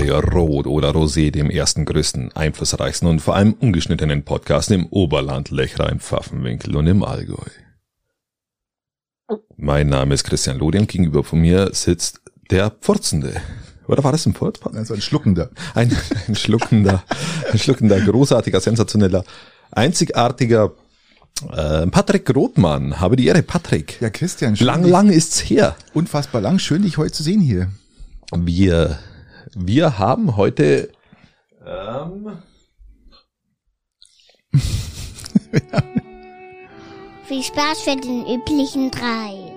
Bei Rot oder Rosé, dem ersten, größten, einflussreichsten und vor allem ungeschnittenen Podcast im Oberland, Lechra, im Pfaffenwinkel und im Allgäu. Mein Name ist Christian Lodi und gegenüber von mir sitzt der Pforzende. Oder war das ein Furz? Also ein schluckender. Ein, ein schluckender, ein schluckender, großartiger, sensationeller, einzigartiger äh, Patrick Rothmann. Habe die Ehre, Patrick. Ja, Christian. schön, Lang, lang ist's her. Unfassbar lang. Schön, dich heute zu sehen hier. Wir, wir haben heute ähm, Viel Spaß für den üblichen drei.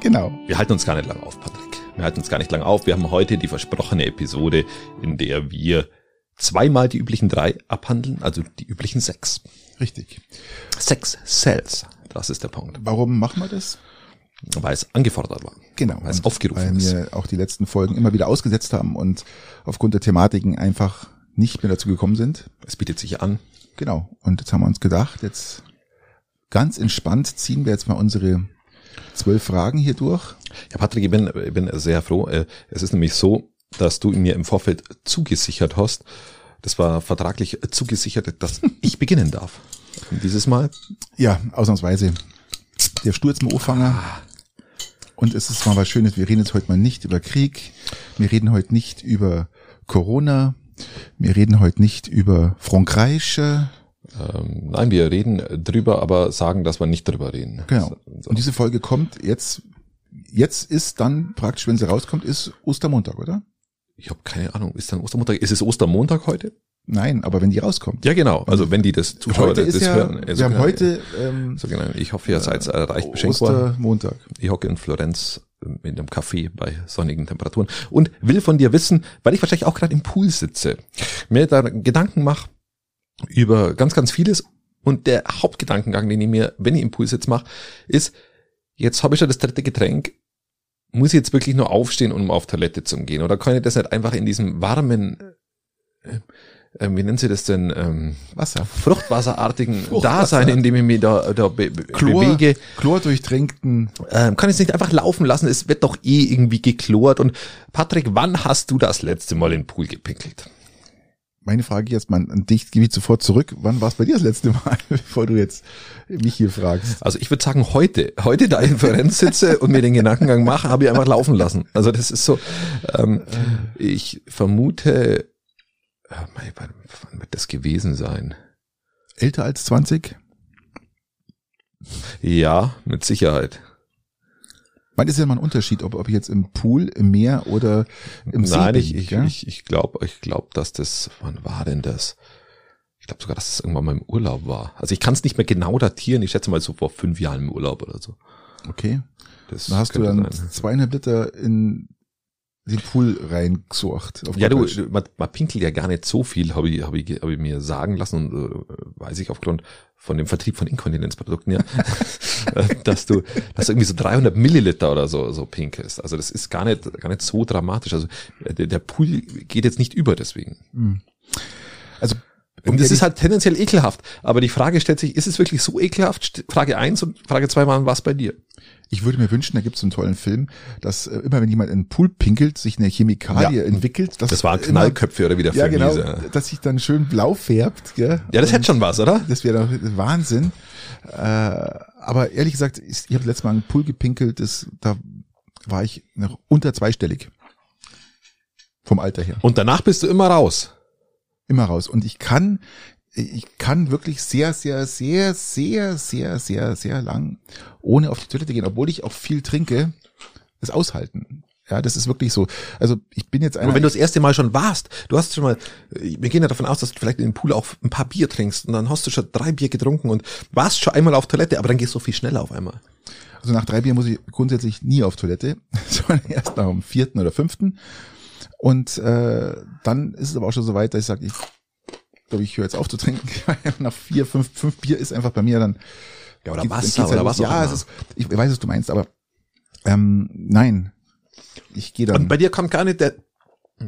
Genau. Wir halten uns gar nicht lang auf, Patrick. Wir halten uns gar nicht lang auf. Wir haben heute die versprochene Episode, in der wir zweimal die üblichen drei abhandeln, also die üblichen sechs. Richtig. Sechs Cells. Das ist der Punkt. Warum machen wir das? Weil es angefordert war. Genau. Weil es aufgerufen weil ist. wir auch die letzten Folgen immer wieder ausgesetzt haben und aufgrund der Thematiken einfach nicht mehr dazu gekommen sind. Es bietet sich an. Genau. Und jetzt haben wir uns gedacht, jetzt ganz entspannt ziehen wir jetzt mal unsere zwölf Fragen hier durch. Ja, Patrick, ich bin, ich bin sehr froh. Äh, Es ist nämlich so, dass du mir im Vorfeld zugesichert hast, das war vertraglich zugesichert, dass ich beginnen darf. Und dieses Mal Ja, ausnahmsweise. Der Sturz im Ofanger. Und es ist mal was Schönes. Wir reden jetzt heute mal nicht über Krieg. Wir reden heute nicht über Corona. Wir reden heute nicht über Frankreich. Ähm, nein, wir reden drüber, aber sagen, dass wir nicht drüber reden. Genau. Und diese Folge kommt jetzt. Jetzt ist dann praktisch, wenn sie rauskommt, ist Ostermontag, oder? Ich habe keine Ahnung. Ist dann Ostermontag? Ist es Ostermontag heute? Nein, aber wenn die rauskommt. Ja, genau. Also wenn die das Zuschauer heute das ist ja, hören. Also wir haben genau, heute ähm, So genau. Ich hoffe, ihr seid äh, reich beschenkt worden. Ostermontag. Ich hocke in Florenz ähm, in einem Café bei sonnigen Temperaturen und will von dir wissen, weil ich wahrscheinlich auch gerade im Pool sitze, mir da Gedanken mache über ganz, ganz vieles und der Hauptgedankengang, den ich mir, wenn ich im Pool sitze, mache, ist, jetzt habe ich schon das dritte Getränk, muss ich jetzt wirklich nur aufstehen, um auf Toilette zu gehen? Oder kann ich das nicht einfach in diesem warmen, äh, äh, wie nennen Sie das denn, ähm, Wasser. fruchtwasserartigen Fruchtwasser. Dasein, in dem ich mich da, da be Chlor, bewege, Chlordurchtränkten. ähm, kann ich es nicht einfach laufen lassen? Es wird doch eh irgendwie geklort. Und Patrick, wann hast du das letzte Mal in den Pool gepinkelt? Meine Frage jetzt mal an dich, gebe ich sofort zurück. Wann war es bei dir das letzte Mal, bevor du jetzt mich hier fragst? Also ich würde sagen, heute, heute da in Florenz sitze und mir den Gedankengang mache, habe ich einfach laufen lassen. Also das ist so, ähm, ich vermute, wann, wann wird das gewesen sein? Älter als 20? Ja, mit Sicherheit. Man ist ja mal ein Unterschied, ob, ob ich jetzt im Pool, im Meer oder im See Nein, bin, ich, ich, ich, ich glaube, ich glaub, dass das, wann war denn das? Ich glaube sogar, dass das irgendwann mal im Urlaub war. Also ich kann es nicht mehr genau datieren. Ich schätze mal so vor fünf Jahren im Urlaub oder so. Okay. Das Da hast du dann sein. zweieinhalb Liter in den Pool reingesorgt. auf Ja, du, du, man, man pinkelt ja gar nicht so viel, habe ich, hab ich, hab ich mir sagen lassen und äh, weiß ich aufgrund von dem Vertrieb von Inkontinenzprodukten, ja, dass du, dass du irgendwie so 300 Milliliter oder so, so pinkelst. Also das ist gar nicht, gar nicht so dramatisch. Also äh, der, der Pool geht jetzt nicht über deswegen. Also, Und das ist halt tendenziell ekelhaft. Aber die Frage stellt sich, ist es wirklich so ekelhaft? Frage eins und Frage zwei war, was bei dir? ich würde mir wünschen, da gibt es einen tollen Film, dass äh, immer wenn jemand in den Pool pinkelt, sich eine Chemikalie Ja. entwickelt. dass Das waren Knallköpfe oder wie der Ja, Film genau, ja. dass sich dann schön blau färbt. Gell? Ja, das hätte schon was, oder? Das wäre doch Wahnsinn. Äh, aber ehrlich gesagt, ich, ich habe letztes Mal einen Pool gepinkelt, das, da war ich noch unter zweistellig. Vom Alter her. Und danach bist du immer raus. Immer raus. Und ich kann, ich kann wirklich sehr, sehr, sehr, sehr, sehr, sehr, sehr lang ohne auf die Toilette gehen, obwohl ich auch viel trinke, das aushalten. Ja, das ist wirklich so. Also ich bin jetzt einer. Aber wenn du das erste Mal schon warst, du hast schon mal, wir gehen ja davon aus, dass du vielleicht in dem Pool auch ein paar Bier trinkst und dann hast du schon drei Bier getrunken und warst schon einmal auf Toilette, aber dann gehst du viel schneller auf einmal. Also nach drei Bier muss ich grundsätzlich nie auf Toilette, sondern erst nach dem vierten oder fünften. Und äh, dann ist es aber auch schon so weit, dass ich sage, ich glaube, ich höre jetzt auf zu trinken. nach vier, fünf, fünf Bier ist einfach bei mir dann. Ja, oder Wasser halt oder was auch Ja, es ist, ich weiß, was du meinst, aber ähm, nein. Ich gehe dann. Und bei dir kommt gar nicht der,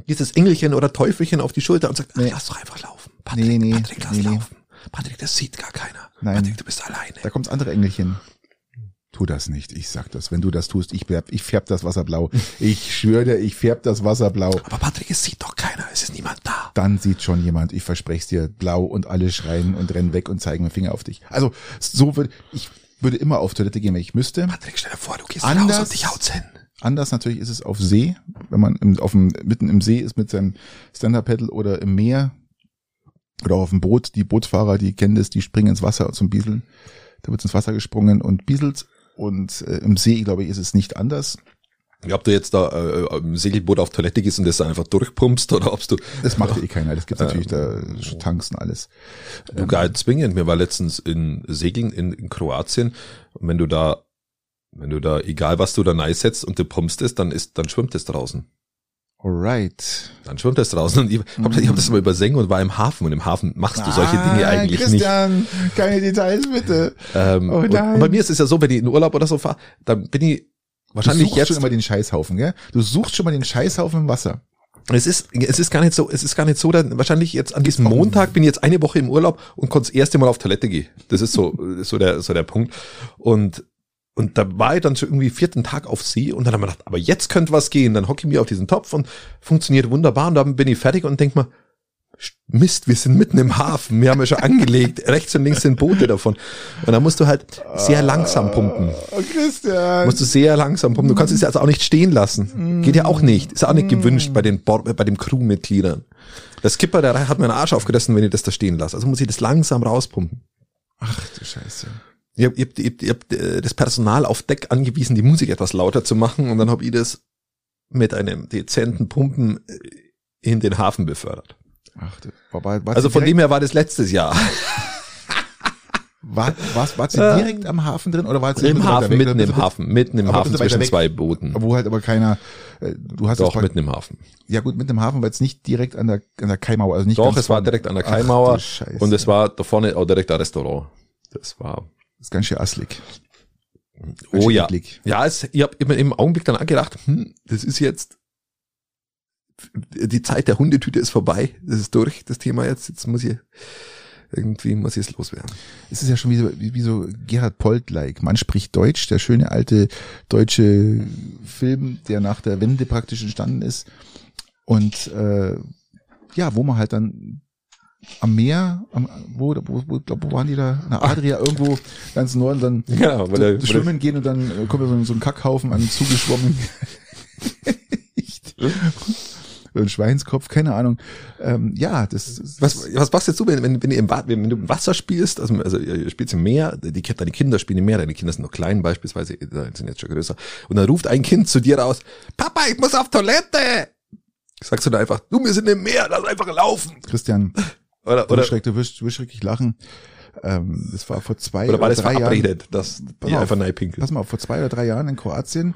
dieses Engelchen oder Teufelchen auf die Schulter und sagt, ach, Nee. lass doch einfach laufen. Patrick, Nee, nee, Patrick, lass nee. laufen. Patrick, das sieht gar keiner. Nein. Patrick, du bist alleine. da kommt's andere Engelchen. Tu das nicht, ich sag das. Wenn du das tust, ich färb, ich färb das Wasser blau. Ich schwöre dir, ich färb das Wasser blau. Aber Patrick, es sieht doch keiner, es ist niemand da. Dann sieht schon jemand, ich verspreche dir, blau und alle schreien und rennen weg und zeigen mit Finger auf dich. Also so würde ich würde immer auf Toilette gehen, wenn ich müsste. Patrick, stell dir vor, du gehst Anders- raus und dich haut's hin. Anders natürlich ist es auf See, wenn man im, auf dem, mitten im See ist mit seinem Stand-Up-Paddle oder im Meer oder auf dem Boot. Die Bootsfahrer, die kennen das, die springen ins Wasser zum Bieseln. Da wird ins Wasser gesprungen und bieselt. Und äh, im See, glaube ich, ist es nicht anders. Ob du jetzt da äh, im Segelboot auf Toilette gehst und das einfach durchpumpst oder ob du Das macht eh keiner. Das gibt natürlich da Tanks und alles. Du gar nicht zwingend. Mir war letztens in Segeln in, in Kroatien und wenn du da, wenn du da, egal was du da nice setzt und du pumpst es, dann ist, dann schwimmt es draußen. Alright. Dann schwimmt es draußen. Und ich habe hab das mal übersenkt und war im Hafen und im Hafen machst du solche Dinge Ah, eigentlich nicht. Christian, keine Details bitte. Ähm, Oh und, nein. und bei mir ist es ja so, wenn ich in Urlaub oder so fahre, dann bin ich wahrscheinlich du suchst jetzt. schon immer den Scheißhaufen, gell? Du suchst schon mal den Scheißhaufen im Wasser. Es ist, es ist gar nicht so, es ist gar nicht so, dann wahrscheinlich jetzt an diesem Montag bin ich jetzt eine Woche im Urlaub und konnte das erste Mal auf Toilette gehen. Das ist so, so der, so der Punkt. Und, und da war ich dann schon irgendwie vierten Tag auf See und dann haben wir gedacht, aber jetzt könnte was gehen. Dann hocke ich mir auf diesen Topf und funktioniert wunderbar und dann bin ich fertig und denk mal, Mist, wir sind mitten im Hafen. Wir haben ja schon angelegt. Rechts und links sind Boote davon. Und dann musst du halt sehr langsam pumpen. Oh, Christian. Musst du sehr langsam pumpen. Du kannst es ja also auch nicht stehen lassen. Geht ja auch nicht. Ist auch nicht gewünscht bei den bei den Crewmitgliedern. Der Skipper, der hat mir einen Arsch aufgerissen, wenn ich das da stehen lasse. Also muss ich das langsam rauspumpen. Ach du Scheiße. Ich hab, ich hab, ich hab, ich hab äh, das Personal auf Deck angewiesen, die Musik etwas lauter zu machen und dann hab ich das mit einem dezenten Pumpen äh, in den Hafen befördert. Ach, du- war, war, war Also von dem her war das letztes Jahr. war, war, war sie direkt am Hafen drin oder war sie Im Hafen, weg? mitten im bisschen- Hafen, mitten im aber Hafen zwischen weg. zwei Booten. Wo halt aber keiner, äh, du hast Doch, mitten im Hafen. ja gut, mitten im Hafen, weil es nicht direkt an der, an der Kaimauer, also nicht Doch, es war vorne. direkt an der Ach, Kaimauer Scheiße. und es war da vorne auch direkt ein Restaurant. Das war Das ist ganz schön asslig. Ganz Oh ja. eklig. Ja, es, ich habe immer im Augenblick dann gedacht, hm, das ist jetzt die Zeit der Hundetüte ist vorbei. Das ist durch, das Thema jetzt. Jetzt muss ich irgendwie muss ich es loswerden. Es ist ja schon wie so, wie, wie so Gerhard Polt-like. Man spricht Deutsch, der schöne alte deutsche Film, der nach der Wende praktisch entstanden ist. Und äh, ja, wo man halt dann am Meer, am, wo, wo, wo, glaub, wo waren die da? Na, Adria, irgendwo ganz im Norden, dann Ja, weil so, schwimmen gehen und dann äh, kommt so, ein- so ein Kackhaufen an zugeschwommen. Ein Schweinskopf, keine Ahnung. Ähm, ja, das, das was, was machst jetzt du, wenn, wenn, wenn, ihr im, Wa- wenn du im Wasser spielst, also, also ihr spielt im Meer, die, deine Kinder spielen im Meer, deine Kinder sind noch klein beispielsweise, sind jetzt schon größer, und dann ruft ein Kind zu dir raus, Papa, ich muss auf Toilette! Sagst du da einfach, du, wir sind im Meer, lass einfach laufen. Christian, Oder, oder, du wirst, du wirst schrecklich lachen. Ähm, das war vor zwei oder war das drei Jahren. verabredet, dass Pass ihr auf, einfach? Pass mal auf, vor zwei oder drei Jahren in Kroatien,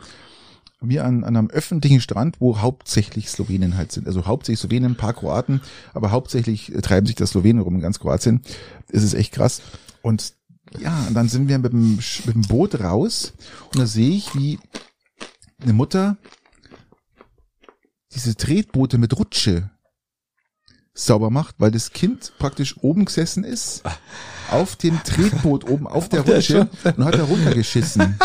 wir an, an einem öffentlichen Strand, wo hauptsächlich Slowenen halt sind. Also hauptsächlich Slowenen, ein paar Kroaten, aber hauptsächlich äh, treiben sich das Slowenen rum in ganz Kroatien. Es ist echt krass. Und ja, und dann sind wir mit dem, mit dem Boot raus und da sehe ich, wie eine Mutter diese Tretboote mit Rutsche sauber macht, weil das Kind praktisch oben gesessen ist, auf dem Tretboot oben auf der Rutsche und hat da runtergeschissen.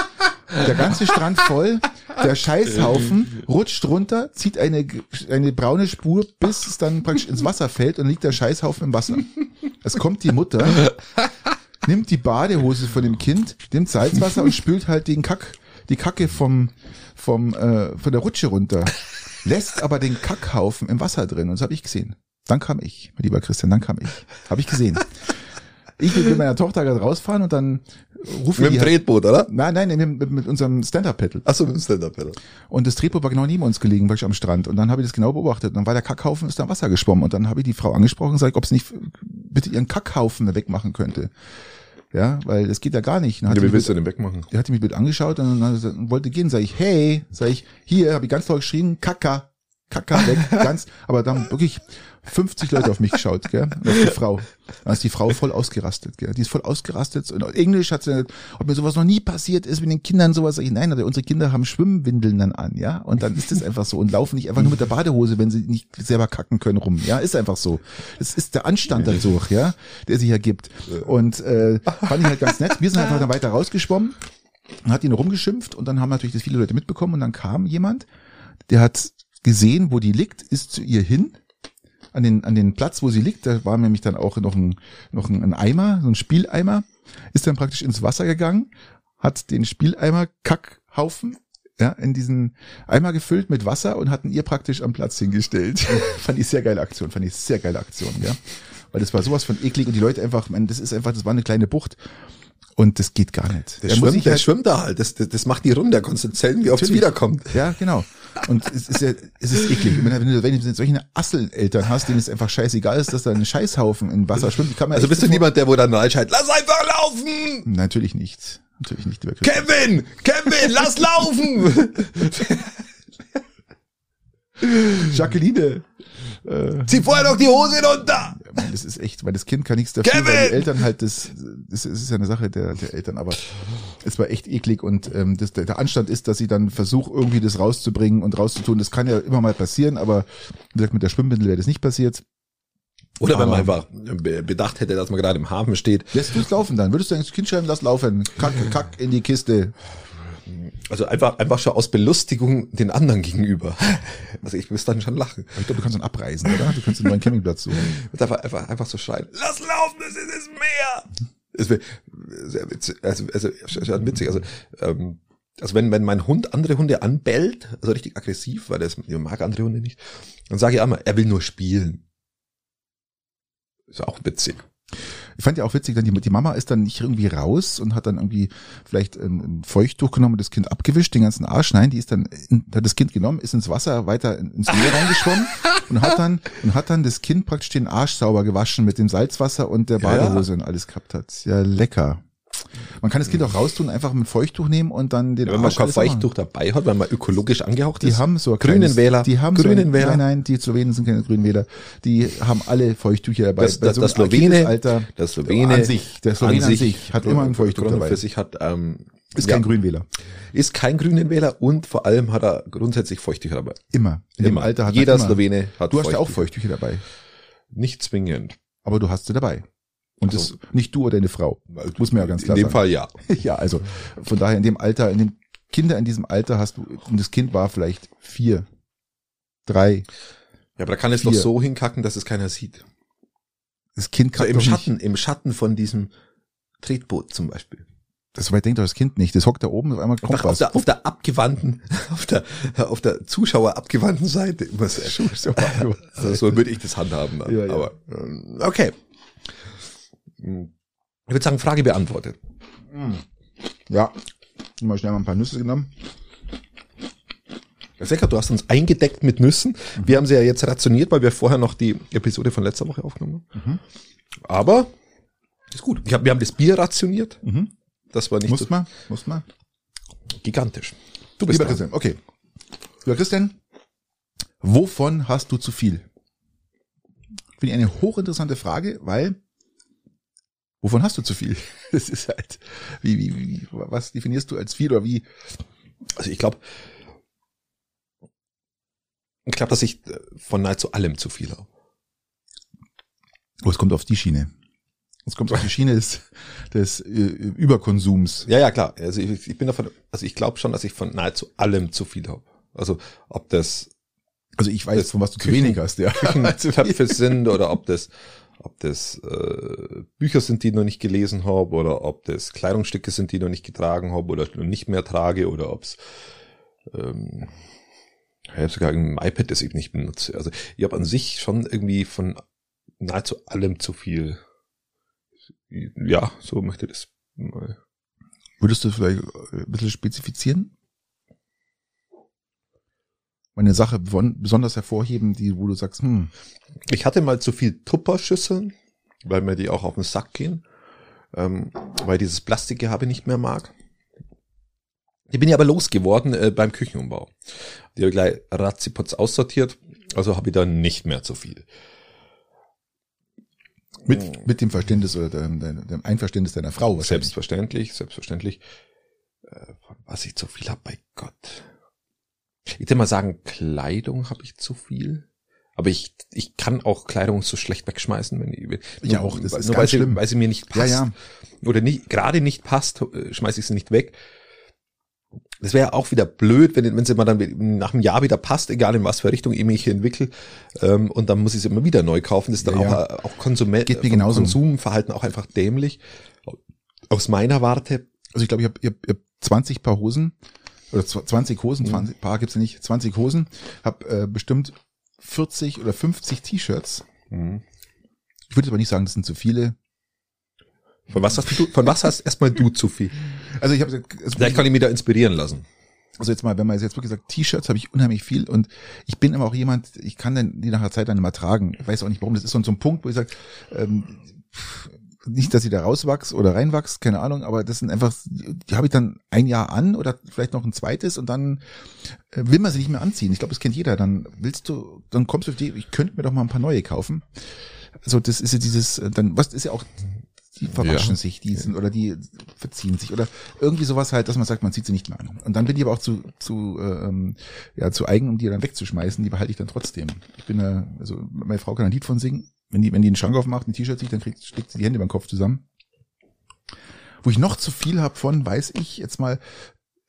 Der ganze Strand voll, der Scheißhaufen rutscht runter, zieht eine, eine braune Spur, bis es dann praktisch ins Wasser fällt und liegt der Scheißhaufen im Wasser. Es kommt die Mutter, nimmt die Badehose von dem Kind, nimmt Salzwasser und spült halt den Kack, die Kacke vom, vom, äh, von der Rutsche runter. Lässt aber den Kackhaufen im Wasser drin und das habe ich gesehen. Dann kam ich, mein lieber Christian, dann kam ich. Habe ich gesehen. Ich will mit meiner Tochter gerade rausfahren und dann rufe Mit ich dem die halt, Tretboot, oder? Nein, nein, mit, mit, mit unserem Stand-Up-Paddle. Achso, mit dem Stand-Up-Pedal. Und das Tretboot war genau neben uns gelegen, wirklich am Strand. Und dann habe ich das genau beobachtet. Und dann war der Kackhaufen, ist da im Wasser geschwommen. Und dann habe ich die Frau angesprochen und gesagt, ob sie nicht bitte ihren Kackhaufen wegmachen könnte. Ja, weil das geht ja gar nicht. Dann Ja, wie willst du mit- den wegmachen? er hat mich mit angeschaut und dann wollte gehen. Sag ich, hey, sag ich, hier, habe ich ganz laut geschrien, Kaka, Kaka weg, ganz, aber dann wirklich 50 Leute auf mich geschaut, gell, und auf die Frau. Dann ist die Frau voll ausgerastet, gell, die ist voll ausgerastet und Englisch hat sie, ob mir sowas noch nie passiert ist mit den Kindern, sowas, ich, nein, aber unsere Kinder haben Schwimmwindeln dann an, ja, und dann ist das einfach so und laufen nicht einfach nur mit der Badehose, wenn sie nicht selber kacken können rum, ja, ist einfach so. Es ist der Anstand dazu, ja, der sich ergibt. Und äh, fand ich halt ganz nett. Wir sind einfach dann weiter rausgeschwommen hat ihn rumgeschimpft und dann haben natürlich das viele Leute mitbekommen und dann kam jemand, der hat gesehen, wo die liegt, ist zu ihr hin an den an den Platz, wo sie liegt. Da war nämlich dann auch noch ein noch ein, Eimer, so ein Spieleimer, ist dann praktisch ins Wasser gegangen, hat den Spieleimer Kackhaufen ja, in diesen Eimer gefüllt mit Wasser und hatten ihr praktisch am Platz hingestellt. fand ich sehr geile Aktion, fand ich sehr geile Aktion, ja. Weil das war sowas von eklig und die Leute einfach, man, das ist einfach, das war eine kleine Bucht und das geht gar nicht. Der, muss schwimmt, der halt- schwimmt da halt. Das, das, das macht die Runde. Da kannst du zählen, wie oft es wiederkommt. Ja, genau. Und es ist ja, es ist eklig. Wenn du, wenn du solche Asseleltern hast, denen es einfach scheißegal ist, dass da ein Scheißhaufen im Wasser schwimmt, kann man Also bist du niemand, der wo dann reinschreit, lass einfach laufen! Natürlich nicht. Natürlich nicht, lieber Christian. Kevin! Kevin, lass laufen! Jacqueline. Äh, Zieh vorher noch die Hose runter! ja, Mann, das ist echt, weil das Kind kann nichts dafür, Kevin! weil die Eltern halt das, das ist ja eine Sache der, der Eltern, aber es war echt eklig und ähm, das, der, der Anstand ist, dass sie dann versucht, irgendwie das rauszubringen und rauszutun. Das kann ja immer mal passieren, aber wie gesagt, mit der Schwimmbindel wäre das nicht passiert. Oder wenn man Aber- einfach be- bedacht hätte, dass man gerade im Hafen steht. Lässt du es laufen dann? Würdest du dein Kind schreiben, lass laufen? Kack, kack in die Kiste. Also einfach, einfach schon aus Belustigung den anderen gegenüber. Also ich müsste dann schon lachen. Ich glaube, du kannst dann abreisen, oder? Du kannst einen neuen Campingplatz suchen. Einfach, einfach, einfach so schreien. Lass laufen, das ist das Meer! Es wäre sehr witzig, also, also schon witzig. Also, ähm, also wenn, wenn mein Hund andere Hunde anbellt, also richtig aggressiv, weil er er mag andere Hunde nicht, dann sage ich immer, er will nur spielen. Ist auch witzig. Ich fand ja auch witzig, dann die, die Mama ist dann nicht irgendwie raus und hat dann irgendwie vielleicht ein, ein Feuchttuch genommen und das Kind abgewischt, den ganzen Arsch. Nein, die ist dann, in, hat das Kind genommen, ist ins Wasser weiter in- ins Meer reingeschwommen und hat dann, und hat dann das Kind praktisch den Arsch sauber gewaschen mit dem Salzwasser und der Ja, ja. Badehose und alles gehabt hat. Ja, lecker. Man kann das Kind auch raustun, einfach mit Feuchttuch nehmen und dann den Ja, wenn man Arsch kein Feuchttuch dabei hat, weil man ökologisch angehaucht Die ist. haben so ein Grünen kleines- Wähler. Die haben Grünen so ein, Wähler. Nein, nein, die Slowenen sind keine Grünen Wähler. Die haben alle Feuchttücher dabei. Das, das, so das Slowene, Kindesalter, das Slowene an sich, der Slowene an sich, hat immer ein Feuchttuch dabei. Für sich hat, ähm, Ist ja, kein Grünwähler. Ist kein grünen Wähler und vor allem hat er grundsätzlich Feuchttücher dabei. Immer. In dem Immer. Alter hat Jeder immer. Slowene hat Du hast ja auch. Feuchttücher dabei. Nicht zwingend. Aber du hast sie dabei. Und Also- das nicht du oder deine Frau. Muss man ja ganz klar In dem sagen. Fall ja. Ja, also von daher in dem Alter, in dem Kinder in diesem Alter hast du, und das Kind war vielleicht vier, drei. Ja, aber da kann es Vier. doch so hinkacken, dass es keiner sieht. Das Kind So kann im doch nicht- Schatten, im Schatten von diesem Tretboot zum Beispiel. Das weit denkt doch das Kind nicht. Das hockt da oben, auf einmal kommt auf was. der, auf der abgewandten, auf der, auf der Zuschauer abgewandten Seite. So- So, so würde ich das handhaben. Dann. Ja, ja. Aber ähm, okay. Hm. Ich würde sagen, Frage beantwortet. Ja. Mal schnell mal ein paar Nüsse genommen. Herr Secker, du hast uns eingedeckt mit Nüssen. Wir haben sie ja jetzt rationiert, weil wir vorher noch die Episode von letzter Woche aufgenommen haben. Aber ist gut. Ich hab, wir haben das Bier rationiert. Mhm. Das war nicht Muss man, muss man. gigantisch. Du bist Lieber dran. Christian, okay. Lieber Christian, wovon hast du zu viel? Finde ich eine hochinteressante Frage, weil wovon hast du zu viel? Das ist halt, wie, wie, wie, was definierst du als viel oder wie? Also ich glaube, ich glaube, dass ich äh, von nahezu allem zu viel habe. Oh, es kommt auf die Schiene. Es kommt auf die Schiene des, des äh, Überkonsums. Ja, ja, klar. Also ich, ich bin davon, also ich glaube schon, dass ich von nahezu allem zu viel habe. Also ob das Also ich weiß, Das von was du zu Küchen- wenig hast, ja. Töpfe sind oder ob das, ob das äh, Bücher sind, die ich noch nicht gelesen habe oder ob das Kleidungsstücke sind, die ich noch nicht getragen habe oder nicht mehr trage oder ob es ähm, ich habe sogar ein iPad, das ich nicht benutze. Also ich habe an sich schon irgendwie von nahezu allem zu viel. Ja, so möchte ich das mal. Würdest du vielleicht ein bisschen spezifizieren? Eine Sache beson- besonders hervorheben, die, wo du sagst, hm, Ich hatte mal zu viel Tupperschüsseln, weil mir die auch auf den Sack gehen, ähm, weil dieses Plastikgehabe nicht mehr mag. Die bin ich aber losgeworden äh, beim Küchenumbau. Die habe ich gleich ratziputz aussortiert, also habe ich da nicht mehr zu viel. mit, mit dem Verständnis oder dem, dem, Einverständnis deiner Frau. Selbstverständlich, selbstverständlich. Äh, was ich zu viel habe, bei Gott. Ich würde mal sagen, Kleidung habe ich zu viel. Aber ich, ich kann auch Kleidung so schlecht wegschmeißen, wenn ich, Ja, nur- auch, das ist nur weil sie, schlimm. weil sie mir nicht Ja, passt. ja. Oder nicht, gerade nicht passt, äh, schmeiße ich sie nicht weg. das wäre auch wieder blöd, wenn wenn sie mal dann nach einem Jahr wieder passt, egal in was für Richtung ich mich entwickle, ähm, und dann muss ich sie immer wieder neu kaufen. Das ist dann Ja, auch ja. auch Konsument Geht mir genauso. Konsumverhalten auch einfach dämlich. Aus meiner Warte. Also ich glaube, ich habe ich hab, ich hab 20 Paar Hosen oder zw- 20 Mhm. Hosen, 20 Paar gibt's ja nicht, 20 Hosen, habe äh, bestimmt 40 oder 50 T-Shirts. Ich würde aber nicht sagen, das sind zu viele. Von was hast du? Von was hast erstmal du zu viel? Also ich habe also, Vielleicht kann ich mich da inspirieren lassen. also jetzt mal, wenn man jetzt wirklich sagt, T-Shirts habe ich unheimlich viel und ich bin aber auch jemand, ich kann dann die nach einer Zeit dann immer tragen. Ich weiß auch nicht warum, das ist so so ein Punkt, wo ich sage, ähm, nicht, dass ich da rauswachs oder reinwachs, keine Ahnung, aber das sind einfach, die habe ich dann ein Jahr an oder vielleicht noch ein zweites und dann äh, will man sie nicht mehr anziehen. Ich glaube, das kennt jeder. Dann willst du, dann kommst du auf die, ich könnte mir doch mal ein paar neue kaufen. Also das ist ja dieses, äh, dann, was ist ja auch, die verwaschen Ja. sich, die sind, oder die verziehen sich oder irgendwie sowas halt, dass man sagt, man zieht sie nicht mehr an. Und dann bin ich aber auch zu, zu, ähm, ja, zu eigen, um die dann wegzuschmeißen, die behalte ich dann trotzdem. Ich bin da, also meine Frau kann ein Lied von singen. Wenn die, wenn die einen Schrank aufmacht, ein T-Shirt sieht, dann kriegt, schlägt sie die Hände beim Kopf zusammen. Wo ich noch zu viel habe von, weiß ich jetzt mal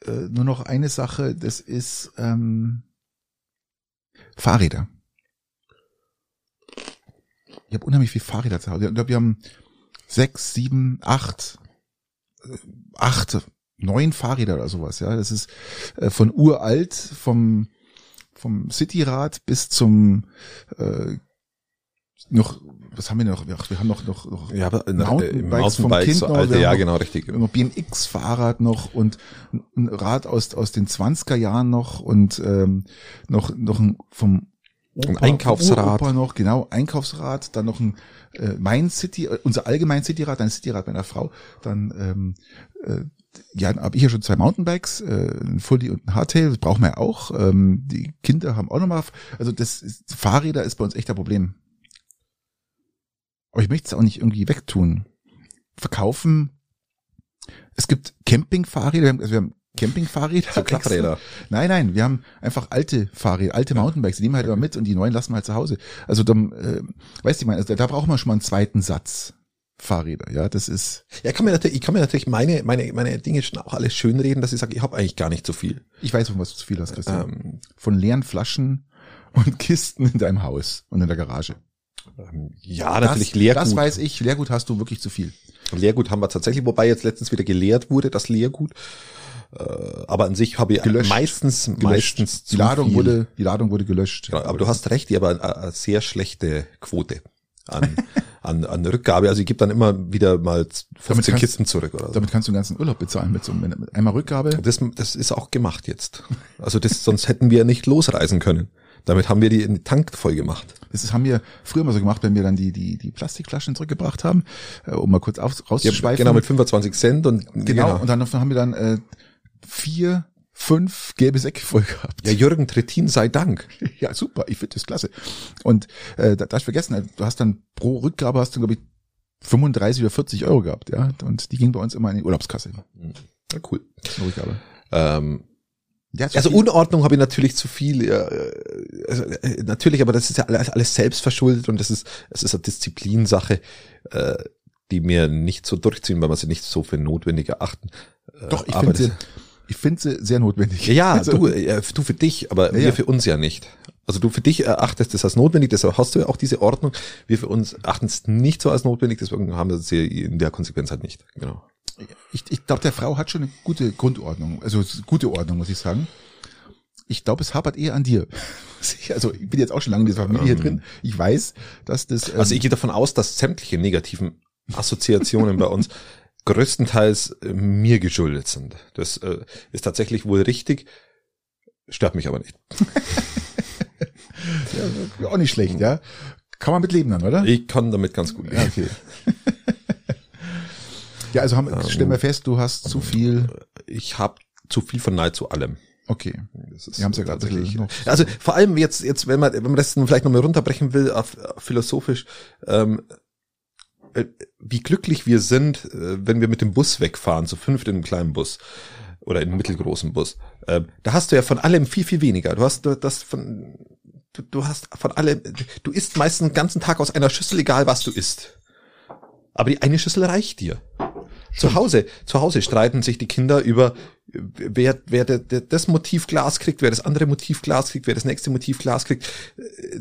äh, nur noch eine Sache, das ist ähm, Fahrräder. Ich habe unheimlich viel Fahrräder zu Hause. Ich glaube, wir haben sechs, sieben, acht, äh, acht, neun Fahrräder oder sowas. Ja, das ist äh, von uralt, vom vom Cityrad bis zum äh, noch, was haben wir noch? Wir haben noch noch, noch Ja, aber in, Mountainbikes vom Kind noch, alte, wir ja genau, richtig. noch BMX-Fahrrad noch und ein Rad aus, aus den 20er Jahren noch und ähm, noch, noch ein vom Ein Einkaufsrad. Uropa noch, genau, Einkaufsrad, dann noch ein äh, mein City, äh, unser allgemein Cityrad, ein Cityrad meiner Frau, dann ähm, äh, ja, dann habe ich ja schon zwei Mountainbikes, äh, ein Fully und ein Hardtail, das brauchen wir ja auch. Ähm, die Kinder haben auch nochmal, also das ist, Fahrräder ist bei uns echt ein Problem. Aber ich möchte es auch nicht irgendwie wegtun. Verkaufen. Es gibt Campingfahrräder, wir haben, also wir haben Campingfahrräder. So Klappräder. Nein, nein, wir haben einfach alte Fahrräder, alte Mountainbikes, die nehmen wir halt immer mit und die neuen lassen wir halt zu Hause. Also dann, äh, weißt du, ich meine, also da braucht man schon mal einen zweiten Satz Fahrräder, ja, das ist, Ja, ich kann mir natürlich, ich kann mir natürlich meine, meine, meine Dinge schon auch alles schönreden, dass ich sage, ich habe eigentlich gar nicht so viel. ich weiß, von was du zu viel hast, Christian. Ähm, Von leeren Flaschen und Kisten in deinem Haus und in der Garage. Ähm, ja, natürlich das, Leergut. Das weiß ich, Leergut hast du wirklich zu viel. Leergut haben wir tatsächlich, wobei jetzt letztens wieder geleert wurde, das Leergut. Äh, aber an sich habe ich Gelöscht. meistens, meistens Die Ladung viel. wurde, die Ladung wurde gelöscht. Genau, aber du hast recht, ich habe eine, eine sehr schlechte Quote an, an, an Rückgabe. Also ich gebe dann immer wieder mal 15 kannst- Kisten zurück oder so. Damit kannst du den ganzen Urlaub bezahlen mit so einem, mit einmal Rückgabe. Das, das ist auch gemacht jetzt. Also das, sonst hätten wir nicht losreisen können. Damit haben wir die in den Tank voll gemacht. Das haben wir früher mal so gemacht, wenn wir dann die, die, die Plastikflaschen zurückgebracht haben, äh, um mal kurz auf, Ja, rauszuschweifen. genau, mit 25 Cent und Genau, und dann haben wir dann äh, vier, fünf gelbe Säcke voll gehabt. Ja, Jürgen Trittin sei Dank. Ja, super, ich finde das klasse. Und äh, da, da ich vergessen, äh, du hast dann pro Rückgabe hast du, glaube ich, 35 oder 40 Euro gehabt, ja. Und die ging bei uns immer in die Urlaubskasse. Ja, cool. Eine Rückgabe. Ähm, Ja, also viel- Unordnung habe ich natürlich zu viel. Ja, äh, also, äh, natürlich, aber das ist ja alles, alles selbst verschuldet und das ist, es ist eine Disziplinsache, äh, die mir nicht so durchziehen, weil man sie nicht so für notwendig erachten. Äh, Doch, ich finde sie, ich finde sie sehr notwendig. Ja, ja Also, du, äh, du für dich, aber Ja, wir für uns ja nicht. Also du für dich erachtest das als notwendig, deshalb hast du ja auch diese Ordnung. Wir für uns achten es nicht so als notwendig, deswegen haben wir sie in der Konsequenz halt nicht. Genau. Ich, ich glaube, der Frau hat schon eine gute Grundordnung, also gute Ordnung, muss ich sagen. Ich glaube, es hapert eher an dir. Also ich bin jetzt auch schon lange in dieser Familie hier drin. Ich weiß, dass das. Ähm, Also ich gehe davon aus, dass sämtliche negativen Assoziationen bei uns größtenteils äh, mir geschuldet sind. Das äh, ist tatsächlich wohl richtig, stört mich aber nicht. ja, auch nicht schlecht, ja. Kann man mit leben dann, oder? Ich kann damit ganz gut Ja, leben. okay. Ja, also haben, stellen wir fest, du hast zu viel. Ich habe zu viel von nahezu allem. Okay. Das ist Wir haben's ja gerade tatsächlich. noch- Also vor allem jetzt, jetzt, wenn man, wenn man das vielleicht nochmal runterbrechen will, auf, auf philosophisch, ähm, äh, wie glücklich wir sind, äh, wenn wir mit dem Bus wegfahren, zu fünft in einem kleinen Bus oder in einem mittelgroßen Bus. Ähm, da hast du ja von allem viel, viel weniger. Du hast du- das von, du, du hast von allem, du isst meistens den ganzen Tag aus einer Schüssel, egal was du isst. Aber die eine Schüssel reicht dir. Zu Hause, zu Hause streiten sich die Kinder über, wer, wer der, der, das Motivglas kriegt, wer das andere Motivglas kriegt, wer das nächste Motivglas kriegt.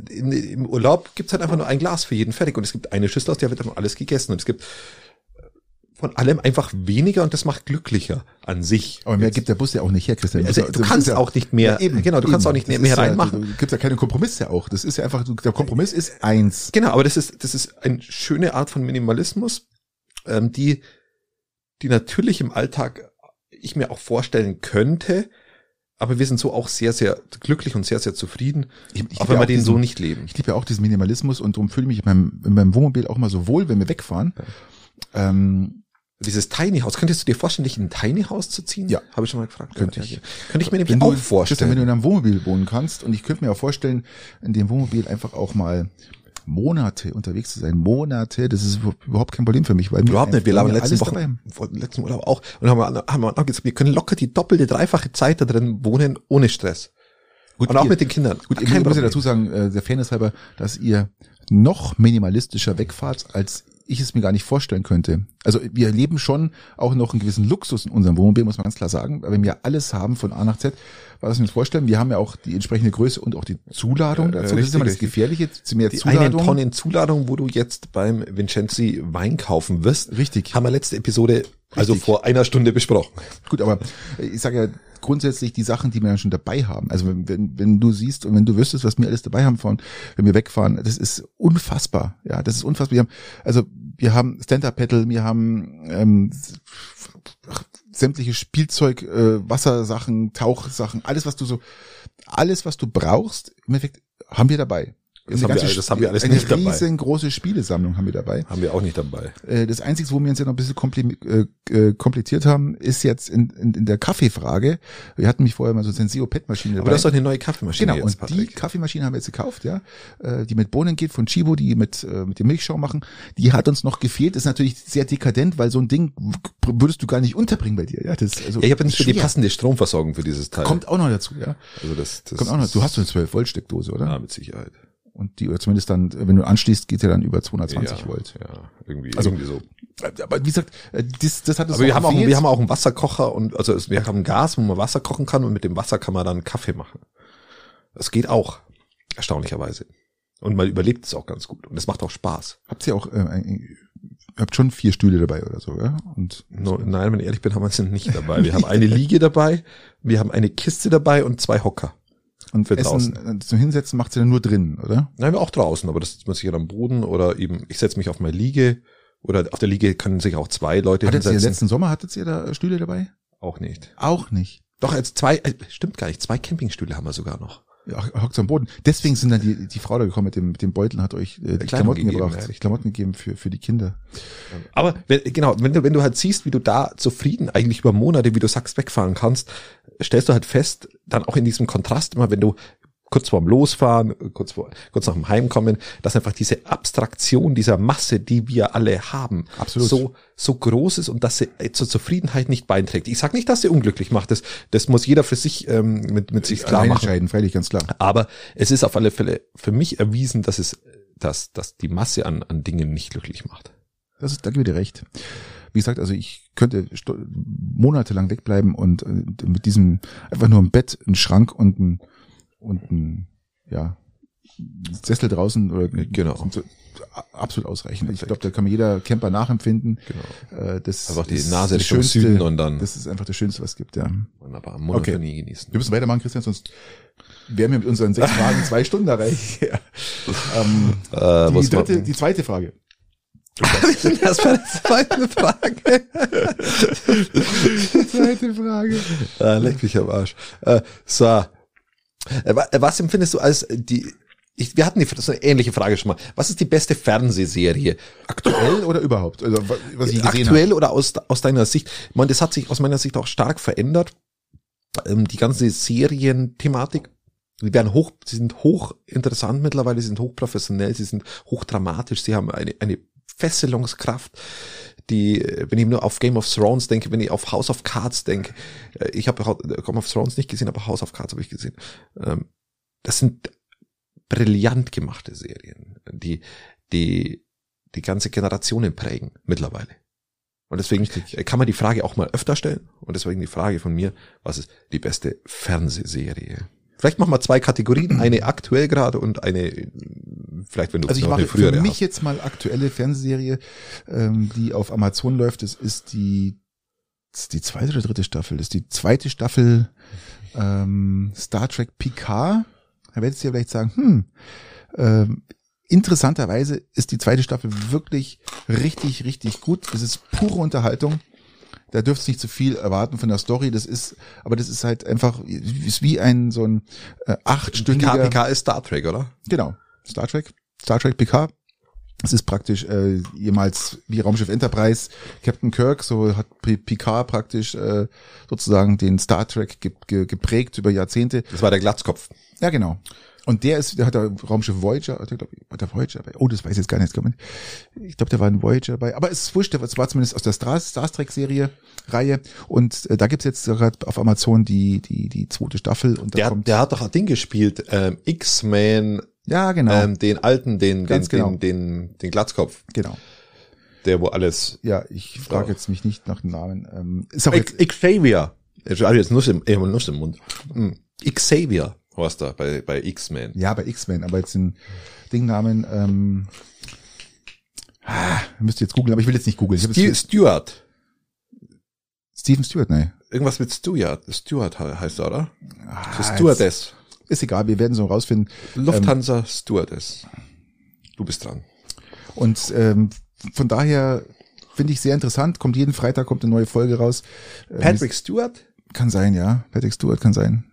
In, Im Urlaub gibt's halt einfach nur ein Glas für jeden fertig und es gibt eine Schüssel, aus der wird dann alles gegessen und es gibt von allem einfach weniger und das macht glücklicher an sich. Aber mehr gibt der Bus ja auch nicht her, Christian. Also, du kannst ja, auch nicht mehr, ja, eben, genau, du kannst eben. auch nicht Das mehr ja, reinmachen. Du gibst ja keine Kompromisse auch. Das ist ja einfach, der Kompromiss ist eins. Genau, aber das ist, das ist eine schöne Art von Minimalismus, ähm, die, die natürlich im Alltag ich mir auch vorstellen könnte, aber wir sind so auch sehr, sehr glücklich und sehr, sehr zufrieden, Ich, ich auch wenn wir auch den diesen- so nicht leben. Ich liebe ja auch diesen Minimalismus und darum fühle ich mich in meinem, in meinem Wohnmobil auch immer so wohl, wenn wir wegfahren. Ähm, Dieses Tiny House, könntest du dir vorstellen, dich in ein Tiny House zu ziehen? Ja. Habe ich schon mal gefragt. Könnte Ja, ich. Könnte ich mir nämlich auch vorstellen. wenn du in einem Wohnmobil wohnen kannst und ich könnte mir auch vorstellen, in dem Wohnmobil einfach auch mal Monate unterwegs zu sein. Monate, das ist überhaupt kein Problem für mich, weil Überhaupt nicht. Wir haben letzten alles Woche, dabei haben. vor- letzten Urlaub auch und haben, wir- haben wir auch gesagt, wir können locker die doppelte, dreifache Zeit da drin wohnen ohne Stress. Gut, und auch ihr- mit den Kindern. Gut, ich muss ja dazu sagen, äh, der Fairness halber, dass ihr noch minimalistischer wegfahrt, als ich es mir gar nicht vorstellen könnte. Also wir erleben schon auch noch einen gewissen Luxus in unserem Wohnmobil, muss man ganz klar sagen, weil wir alles haben von A nach Z, was wir uns vorstellen. Wir haben ja auch die entsprechende Größe und auch die Zuladung Äh, dazu. das richtig, ist immer das. Gefährliche, zu mehr Die eine Zuladung. Tonnen Zuladung, wo du jetzt beim Vincenzi Wein kaufen wirst, Richtig. haben wir letzte Episode, also Richtig. vor einer Stunde besprochen. Gut, aber ich sage ja grundsätzlich die Sachen, die wir dann schon dabei haben. Also wenn, wenn, wenn du siehst und wenn du wüsstest, was wir alles dabei haben von, wenn wir wegfahren, das ist unfassbar. Ja, das ist unfassbar. Wir haben, also wir haben Stand-Up-Pedal, wir haben ähm, sämtliche Spielzeug, äh, Wassersachen, Tauchsachen, alles, was du so, alles, was du brauchst, im Endeffekt haben wir dabei. Das Eine haben wir das haben wir alles eine nicht dabei. riesengroße Spielesammlung haben wir dabei. Haben wir auch nicht dabei. Äh, Das Einzige, wo wir uns ja noch ein bisschen äh, äh, kompliziert haben, ist jetzt in, in, in der Kaffeefrage. Wir hatten mich vorher mal so eine Senseo PET-Maschine Aber dabei. das ist doch eine neue Kaffeemaschine Genau, jetzt, und die Patrick. Kaffeemaschine haben wir jetzt gekauft, ja, die mit Bohnen geht von Chibo, die mit mit dem Milchschaum machen. Die hat uns noch gefehlt. Ist natürlich sehr dekadent, weil so ein Ding würdest du gar nicht unterbringen bei dir. Ja, das also Ja, ich habe nicht so die passende Stromversorgung für dieses Teil. Kommt auch noch dazu, ja. also das, das Kommt auch noch. Du hast so eine 12 Volt Steckdose, oder? ja, mit Sicherheit. Und die oder zumindest dann, wenn du anschließt, geht ja dann über 220 ja, Volt. Ja, irgendwie, Also, irgendwie so. Aber wie gesagt, äh, das, das hat uns Aber wir haben auch, wir haben auch einen Wasserkocher und also es- wir haben Gas, wo man Wasser kochen kann und mit dem Wasser kann man dann Kaffee machen. Das geht auch, erstaunlicherweise. Und man überlebt es auch ganz gut und es macht auch Spaß. Habt ihr auch, äh, ihr habt schon vier Stühle dabei oder so, ja? Und No, nein, wenn ich ehrlich bin, haben wir es nicht dabei. Wir haben eine Liege dabei, wir haben eine Kiste dabei und zwei Hocker. Und für Essen äh, zum Hinsetzen macht ihr dann nur drin, oder? Nein, wir auch draußen, aber das muss ich ja am Boden oder eben, ich setze mich auf meine Liege oder auf der Liege können sich auch zwei Leute Hattet ihr hinsetzen. letzten Sommer hattet ihr da Stühle dabei? Auch nicht. Auch nicht. Doch, jetzt zwei, äh, stimmt gar nicht, zwei Campingstühle haben wir sogar noch. Ja, hockt am Boden. Deswegen sind dann die, die Frau da gekommen mit dem, mit dem Beutel und hat euch äh, die Klamotten gegeben, gebracht. ja. Klamotten gegeben für, für die Kinder. Aber wenn, genau, wenn du, wenn du halt siehst, wie du da zufrieden eigentlich über Monate, wie du sagst, wegfahren kannst, stellst du halt fest, dann auch in diesem Kontrast immer, wenn du kurz vorm Losfahren, kurz vor, kurz nach dem Heimkommen, dass einfach diese Abstraktion dieser Masse, die wir alle haben, Absolut. so, so groß ist und dass sie zur Zufriedenheit nicht beiträgt. Ich sage nicht, dass sie unglücklich macht. Das, das muss jeder für sich ähm, mit, mit sich klar machen. entscheiden, freilich, ganz klar. Aber es ist auf alle Fälle für mich erwiesen, dass es, dass, dass die Masse an, an Dingen nicht glücklich macht. Das ist, da gebe ich dir recht. Wie gesagt, also ich könnte monatelang wegbleiben und äh, mit diesem einfach nur ein Bett, ein Schrank und ein, und ein, ja, Sessel draußen oder Genau. so absolut ausreichend. Ich glaube, da kann mir jeder Camper nachempfinden. Genau. Äh, Das Einfach die ist Nase das Schönste, Süden und dann Das ist einfach das Schönste, was es gibt, ja. wunderbar Monotonie Okay. genießen. Wir müssen weitermachen, Christian, sonst wären wir mit unseren sechs Fragen zwei Stunden erreicht. Ja. Ähm, Äh, die, dritte, die zweite Frage. das war die zweite Frage. Die zweite Frage. äh, leck mich am Arsch. Äh, so. Äh, äh, was empfindest du als die, ich, wir hatten die, so eine ähnliche Frage schon mal. Was ist die beste Fernsehserie? Aktuell oder überhaupt? Also, wa- was ich gesehen Aktuell oder aus, aus deiner Sicht? Ich meine, das hat sich aus meiner Sicht auch stark verändert. Ähm, die ganze Serienthematik. Die werden hoch, sie sind hoch interessant mittlerweile, sie sind hoch professionell, sie sind hoch dramatisch, sie haben eine, eine Fesselungskraft, die, äh, wenn ich nur auf Game of Thrones denke, wenn ich auf House of Cards denke, äh, ich habe Hau- Game of Thrones nicht gesehen, aber House of Cards habe ich gesehen. Ähm, Das sind brillant gemachte Serien, die, die, die ganze Generationen prägen mittlerweile. Und deswegen äh, kann man die Frage auch mal öfter stellen. Und deswegen die Frage von mir, was ist die beste Fernsehserie? Vielleicht machen wir zwei Kategorien, eine aktuell gerade und eine, vielleicht wenn du Also ich noch mache eine frühere für mich hast. jetzt mal aktuelle Fernsehserie, ähm, die auf Amazon läuft. Das ist die, das ist die zweite oder dritte Staffel. Das ist die zweite Staffel ähm, Star Trek Picard. Da werdet ihr vielleicht sagen, hm, ähm, interessanterweise ist die zweite Staffel wirklich richtig, richtig gut. Es ist pure Unterhaltung. Da dürft ihr nicht zu viel erwarten von der Story. Das ist, aber das ist halt einfach, ist wie ein so ein äh, achtstündiger. PK, PK ist Star Trek, oder? Genau, Star Trek, Star Trek PK. Es ist praktisch äh, jemals wie Raumschiff Enterprise, Captain Kirk, so hat Picard praktisch äh, sozusagen den Star Trek ge ge geprägt über Jahrzehnte. Das war der Glatzkopf. Ja, genau. Und der ist, der hat der Raumschiff Voyager, hat der, glaub, ich, war der Voyager bei? Oh, das weiß ich jetzt gar nicht. Ich glaube, ich glaub, der war ein Voyager bei. Aber es ist wurscht, es war zumindest aus der Star, Star Trek Serie Reihe. Und äh, da gibt's jetzt gerade auf Amazon die die die zweite Staffel und da Der, kommt der hat doch ein Ding gespielt, ähm, X-Men, ja genau ähm, den alten, den, den, Ganz genau. den, den, den Glatzkopf, genau der wo alles. ja ich frage jetzt mich nicht nach dem Namen ähm, ist auch X- Xavier. Ich habe jetzt Nuss im, äh, Nuss im Mund. Hm. Xavier war's da bei, bei X-Men. Ja, bei X-Men, aber jetzt den Dingnamen, ähm, ah, müsst ihr jetzt googeln, aber ich will jetzt nicht googeln. Ich hab Stu jetzt- Stewart. Steven Stewart, ne. Irgendwas mit Stewart. Stewart he- heißt er, oder? Ah, So Stewardess. Ist egal, wir werden so rausfinden. Lufthansa Stewardess. Du bist dran. Und ähm, von daher finde ich sehr interessant. Kommt jeden Freitag kommt eine neue Folge raus. Ähm, Patrick Stewart? kann sein, ja. Patrick Stewart kann sein.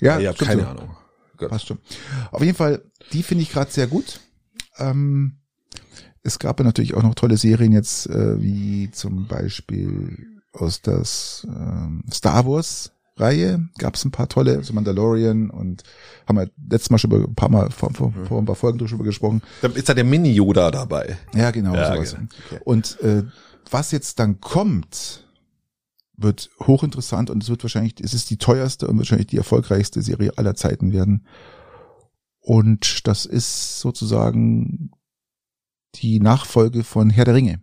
Ja, stimmt keine so. Ahnung. Gut. Passt schon. Auf jeden Fall, die finde ich gerade sehr gut. Ähm, es gab ja natürlich auch noch tolle Serien jetzt, äh, wie zum Beispiel aus das ähm, Star Wars Reihe gab es ein paar tolle, so Mandalorian und haben wir letztes Mal schon über, ein paar Mal vor, vor, vor ein paar Folgen drüber gesprochen. Da ist da der Mini-Yoda dabei. Ja, genau, Ja, genau. Okay. Und äh, was jetzt dann kommt, wird hochinteressant und es wird wahrscheinlich, es ist die teuerste und wahrscheinlich die erfolgreichste Serie aller Zeiten werden. Und das ist sozusagen die Nachfolge von Herr der Ringe.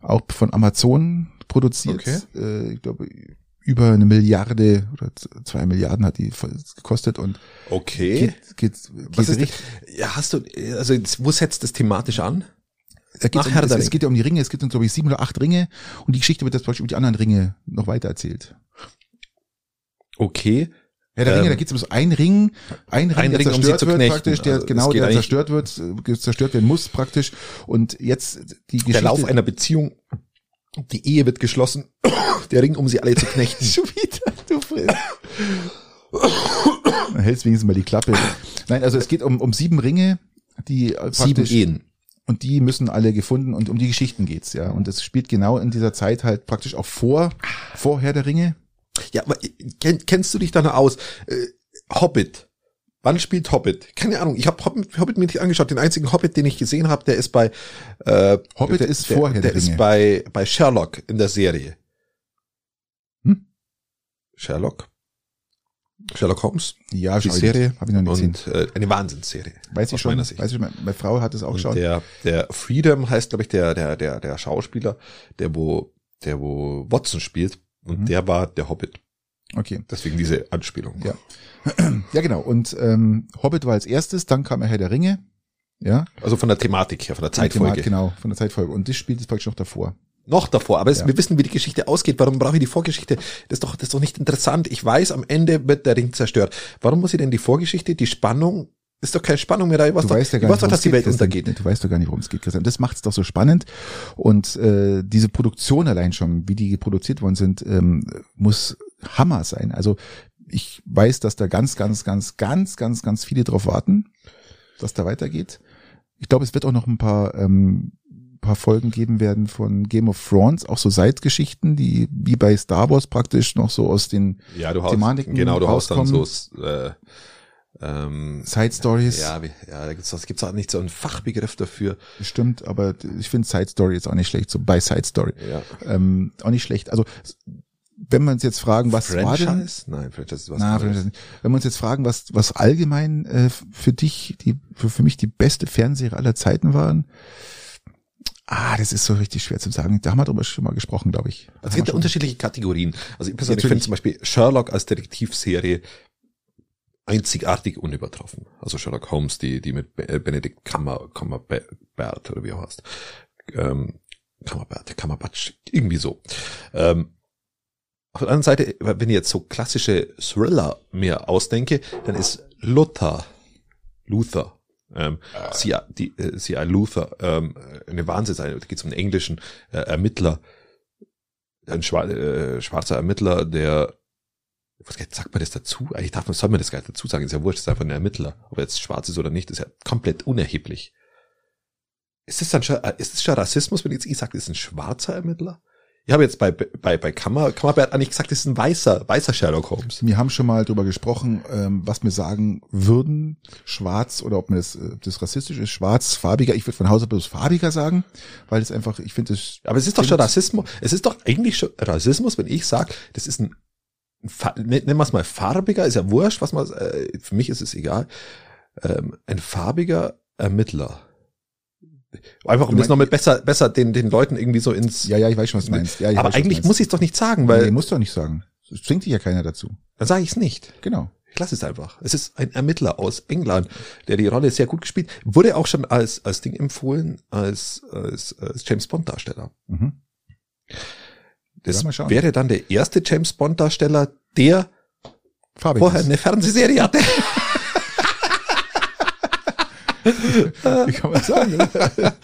Auch von Amazon produziert. Okay. Äh, ich glaube, über eine Milliarde oder zwei Milliarden hat die gekostet und Okay. geht, geht, geht Was ist richtig, Ja, hast du, also wo setzt das thematisch an? Da geht's Nach um, es, es geht ja um die Ringe, es geht um, glaube ich, sieben oder acht Ringe und die Geschichte wird jetzt zum Beispiel über die anderen Ringe noch weiter erzählt. Okay. Herr der Ähm, Ringe, da geht es um so ein Ring, ein Ring, ein der Ring, um zerstört zu wird knechten. praktisch, der Also, genau, der zerstört wird, äh, zerstört werden muss praktisch und jetzt die Geschichte. Der Lauf einer Beziehung, die Ehe wird geschlossen, der Ring, um sie alle zu knechten. Schon wieder, du. Dann hältst wenigstens mal die Klappe. Nein, also es geht um, um sieben Ringe, die äh, Sieben Ehen. Und die müssen alle gefunden und um die Geschichten geht's, ja. Und es spielt genau in dieser Zeit halt praktisch auch vor, vor Herr der Ringe. Ja, aber äh, kenn, kennst du dich da noch aus? Äh, Hobbit. Wann spielt Hobbit? Keine Ahnung. Ich habe Hobbit, Hobbit mir nicht angeschaut. Den einzigen Hobbit, den ich gesehen habe, der ist bei äh, Hobbit der, ist vorher Der der ist bei bei Sherlock in der Serie. Hm? Sherlock. Sherlock Holmes. Ja, Die Serie. nicht. Hab ich noch nicht gesehen. Und äh, eine Wahnsinnsserie. Weiß ich schon, weiß ich schon, meine Frau hat es auch Und geschaut. der, der Freedom heißt, glaube ich, der, der, der, der Schauspieler, der wo, der wo Watson spielt. Und Mhm. der war der Hobbit. Okay. Deswegen diese Anspielung. Ja. Ja, genau. Und ähm, Hobbit war als erstes, dann kam Herr der Ringe. Ja. Also von der Thematik her, von der Zeitfolge. Genau, von der Zeitfolge. Und das spielt es praktisch noch davor. Noch davor, aber es, Ja. wir wissen, wie die Geschichte ausgeht. Warum brauche ich die Vorgeschichte? Das ist doch, das ist doch nicht interessant. Ich weiß, am Ende wird der Ring zerstört. Warum muss ich denn die Vorgeschichte, die Spannung? Ist doch keine Spannung mehr da. Ich weiß Du doch, weißt ja gar nicht, doch, dass die Welt untergeht. Du weißt doch gar nicht, worum es geht, Christian. Das macht es doch so spannend. Und äh, diese Produktion allein schon, wie die produziert worden sind, ähm, muss Hammer sein. Also ich weiß, dass da ganz, ganz, ganz, ganz, ganz, ganz viele drauf warten, dass da weitergeht. Ich glaube, es wird auch noch ein paar, ähm, paar Folgen geben werden von Game of Thrones, auch so Seitgeschichten, die wie bei Star Wars praktisch noch so aus den Ja, du Thematiken genau, du haust dann rauskommen. so, äh, ähm, Side Stories. ja, ja, da gibt's, das gibt's auch nicht so einen Fachbegriff dafür. Bestimmt, aber ich finde Side Story jetzt auch nicht schlecht, so bei Side Story. Ja. Ähm, auch nicht schlecht. Also wenn wir uns jetzt fragen, was war denn, Franchise? Nein, Franchise ist was na. Franchise wenn wir uns jetzt fragen, was was allgemein äh, für dich die für, für mich die beste Fernserie aller Zeiten waren, Ah, das ist so richtig schwer zu sagen. Da haben wir drüber schon mal gesprochen, glaube ich. Da Es gibt ja unterschiedliche Kategorien. Also ich persönlich finde zum Beispiel Sherlock als Detektivserie einzigartig unübertroffen. Also Sherlock Holmes, die, die mit äh, Benedict Kammer, Kammerbert oder wie er heißt. Ähm, Kammerbert, Kammerbatsch, irgendwie so. Ähm, auf der anderen Seite, wenn ich jetzt so klassische Thriller mir ausdenke, dann ist Luther, Luther, ähm, C.I. die, äh, C.I. Luther, ähm, eine Wahnsinns, da geht es um einen englischen äh, Ermittler, ein schwa äh, schwarzer Ermittler, der was sagt man das dazu? Eigentlich darf man, soll man das gar nicht dazu sagen, ist ja wurscht, ist einfach ein Ermittler. Ob er jetzt schwarz ist oder nicht, ist ja komplett unerheblich. Ist das dann schon, äh, ist das schon Rassismus, wenn ich jetzt ich sage, das ist ein schwarzer Ermittler? Ich habe jetzt bei, bei, bei Kammer, Kammerbert eigentlich gesagt, das ist ein weißer, weißer Sherlock Holmes. Wir haben schon mal drüber gesprochen, ähm, was wir sagen würden, schwarz oder ob mir das, äh, das rassistisch ist, schwarz, farbiger. Ich würde von Hause bloß farbiger sagen, weil es einfach, ich finde es, Aber es ist doch schon Rassismus. Es ist doch eigentlich schon Rassismus, wenn ich sage, das ist ein, ein ne- nennen wir es mal farbiger, ist ja wurscht, was man, äh, für mich ist es egal, ähm, ein farbiger Ermittler. Einfach um das nochmal besser, besser den, den Leuten irgendwie so ins, ja, ja, ich weiß schon, was du meinst. Ja, ich aber weiß eigentlich muss ich es doch nicht sagen, weil nee, muss doch nicht sagen. Es zwingt dich ja keiner dazu. dann sage ich es nicht. Genau. Ich lasse es einfach. Es ist ein Ermittler aus England, der die Rolle sehr gut gespielt, wurde auch schon als, als Ding empfohlen, als, als, als James Bond Darsteller. Mhm. Das Ja, mal schauen. wäre dann der erste James Bond Darsteller, der Farbig. vorher eine Fernsehserie hatte. Wie kann man sagen?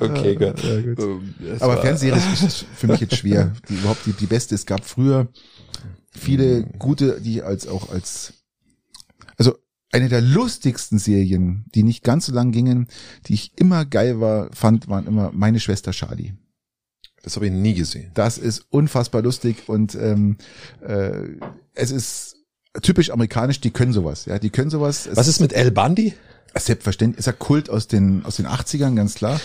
okay, gut. Ja, gut. Ähm, Aber Fernsehserie ist für mich jetzt schwer. Die, überhaupt die, die beste. Es gab früher viele Mhm. gute, die als auch als, also eine der lustigsten Serien, die nicht ganz so lang gingen, die ich immer geil war, fand, waren immer meine Schwester Charlie. Das habe ich nie gesehen. Das ist unfassbar lustig und ähm, äh, es ist typisch amerikanisch. Die können sowas. Ja, die können sowas. Es Was ist mit El Bundy? Selbstverständlich? Ist ja Kult aus den aus den 80ern, ganz klar.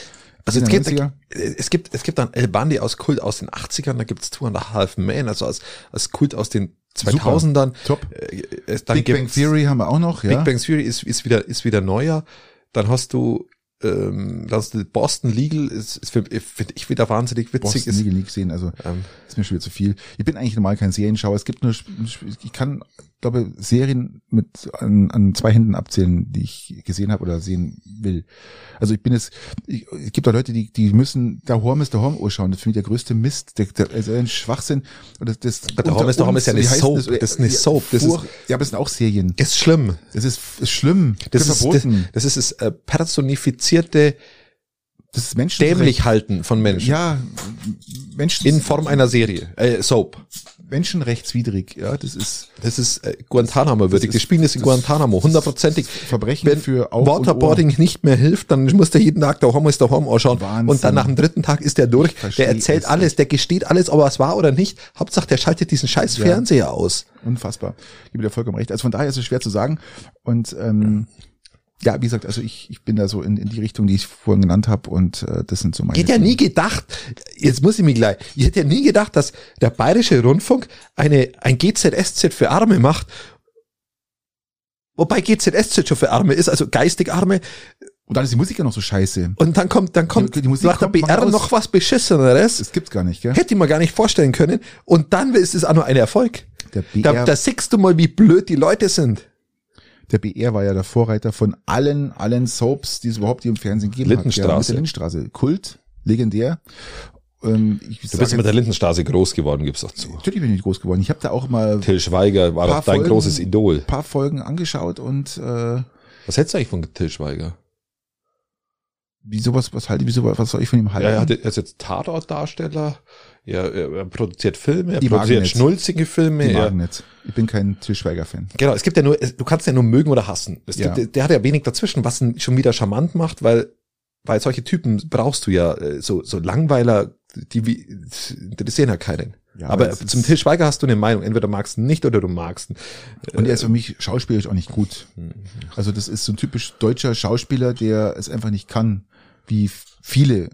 Also es gibt, 90er. es gibt, es gibt dann El Bundy aus Kult aus den 80ern, da gibt's Two and a Half Men, also als, als Kult aus den 2000ern. Top. Äh, Big Bang Theory haben wir auch noch, ja. Big Bang Theory ist, ist wieder, ist wieder neuer. Dann hast du, ähm, du Boston Legal, ist, ist für, finde ich wieder wahnsinnig witzig. Boston ist, Legal nie gesehen, also ähm, ist mir schon wieder zu viel. Ich bin eigentlich normal kein Serienschauer. Es gibt nur, ich kann, glaube Serien mit an, an zwei Händen abzählen, die ich gesehen habe oder sehen will. Also ich bin es, es gibt auch Leute, die, die müssen da Horm ist der Horm Uhr schauen. Das finde ich der größte Mist, der, der, also ein Schwachsinn. Und das, das Der Horm ist der Horm ist ja eine Soap. Das, Das ist eine Soap. Das Furch- ja, aber es sind auch Serien. ist schlimm. Das ist, ist schlimm. Das ist ist, das, verboten. das ist das äh, personifizierte Das ist Menschen. dämlich halten von Menschen. Ja, Menschen. In Form einer Serie. Äh, Soap. menschenrechtswidrig. Ja, das ist Das ist äh, Guantanamo würdig. Das ist- spielen das in das- Guantanamo, hundertprozentig. Verbrechen Wenn für Augen Waterboarding nicht mehr hilft, dann muss der jeden Tag der Homo ist der Homo ausschauen. Wahnsinn. Und dann nach dem dritten Tag ist der durch. Der erzählt es alles, der gesteht alles, ob er es war oder nicht. Hauptsache, der schaltet diesen scheiß Ja. Fernseher aus. Unfassbar. Ich gebe dir vollkommen recht. Also von daher ist es schwer zu sagen. Und ähm, ja, wie gesagt, also ich, ich bin da so in, in die Richtung, die ich vorhin genannt habe. Und äh, das sind so meine. Ich hätte ja nie gedacht, jetzt muss ich mich gleich, ich hätte ja nie gedacht, dass der Bayerische Rundfunk eine, ein GZSZ für Arme macht. Wobei GZSZ schon für Arme ist, also geistig Arme. Und dann ist die Musik ja noch so scheiße. Und dann kommt, dann kommt Die Musik nach der kommt BR noch was Beschisseneres. Das gibt's gar nicht, gell? Hätte ich mir gar nicht vorstellen können. Und dann ist es auch noch ein Erfolg. Der Da, BR, da siehst du mal, wie blöd die Leute sind. Der BR war ja der Vorreiter von allen, allen Soaps, die es überhaupt hier im Fernsehen gegeben Lindenstraße. Ja, mit der Lindenstraße. Kult, legendär. Ähm, ich Du bist mit der Lindenstraße groß geworden, gib's doch zu. Natürlich bin ich groß geworden. Ich habe da auch mal ein Till Schweiger war doch dein Folgen- großes Idol. paar Folgen angeschaut und äh, Was hältst du eigentlich von Till Schweiger? Wie sowas, was halte ich, wie sowas, was soll ich von ihm halten? Ja, er, ist jetzt Tatortdarsteller. Er, er, er produziert Filme, er produziert ich nicht. schnulzige Filme. Er, mag nicht. Ich bin kein Til Schweiger-Fan. genau, es gibt ja nur, du kannst ja nur mögen oder hassen. Es Ja. gibt, der hat ja wenig dazwischen, was ihn schon wieder charmant macht, weil, weil solche Typen brauchst du ja, äh, so, so Langweiler, die, wie- interessieren ja keinen. Ja, aber aber zum Till Schweiger hast du eine Meinung. Entweder magst du ihn nicht oder du magst ihn. Und er ist für mich schauspielerisch auch nicht gut. Mhm. Also das ist so ein typisch deutscher Schauspieler, der es einfach nicht kann, wie viele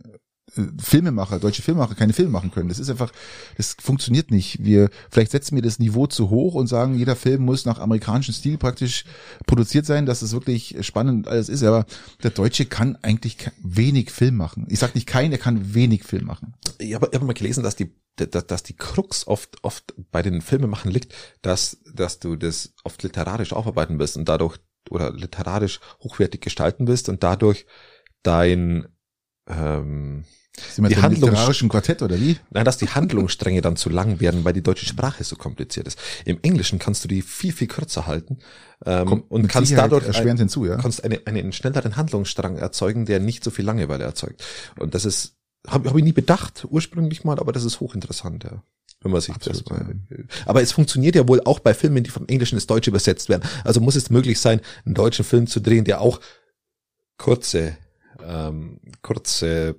äh, Filmemacher, deutsche Filmemacher keine Filme machen können. Das ist einfach, das funktioniert nicht. Wir, vielleicht setzen wir das Niveau zu hoch und sagen, jeder Film muss nach amerikanischem Stil praktisch produziert sein, dass es wirklich spannend alles ist. Aber der Deutsche kann eigentlich wenig Film machen. Ich sag nicht kein, er kann wenig Film machen. Ich habe ich hab mal gelesen, dass die, dass, dass die Krux oft, oft bei den Filmemachen liegt, dass, dass du das oft literarisch aufarbeiten wirst und dadurch oder literarisch hochwertig gestalten willst und dadurch dein ähm, Sind Die Handlung- literarischen Quartett oder wie? Nein, dass die Handlungsstränge dann zu lang werden, weil die deutsche Sprache so kompliziert ist. Im Englischen kannst du die viel, viel kürzer halten ähm, Kommt und kannst Sicherheit dadurch erschwerend ein, hinzu, ja. kannst eine, einen schnelleren Handlungsstrang erzeugen, der nicht so viel Langeweile erzeugt. Und das ist, habe hab ich nie bedacht, ursprünglich mal, aber das ist hochinteressant, ja. Wenn man sich Absolut, das mal, aber es funktioniert ja wohl auch bei Filmen, die vom Englischen ins Deutsche übersetzt werden. Also muss es möglich sein, einen deutschen Film zu drehen, der auch kurze, ähm, kurze